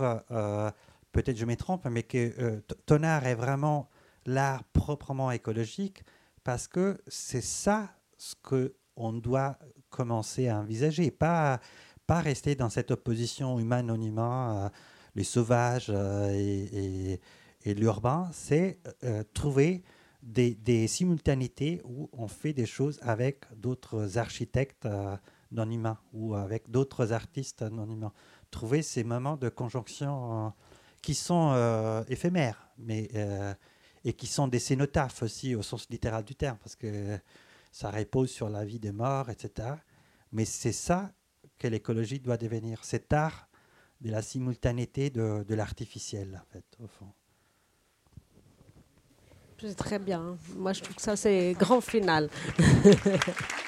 B: peut-être je me mais que ton art est vraiment l'art proprement écologique parce que c'est ça ce qu'on doit commencer à envisager, pas, pas rester dans cette opposition humain-non-humain, euh, les sauvages euh, et, et, l'urbain, c'est euh, trouver des, des, simultanéités où on fait des choses avec d'autres architectes non humains ou avec d'autres artistes non humains. Trouver ces moments de conjonction qui sont euh, éphémères, mais, euh, et qui sont des cénotaphes aussi au sens littéral du terme, parce que ça repose sur la vie des morts, etc. Mais c'est ça que l'écologie doit devenir, cet art de la simultanéité de, de l'artificiel, en fait, au fond.
C: C'est très bien. Moi, je trouve que ça, c'est grand final.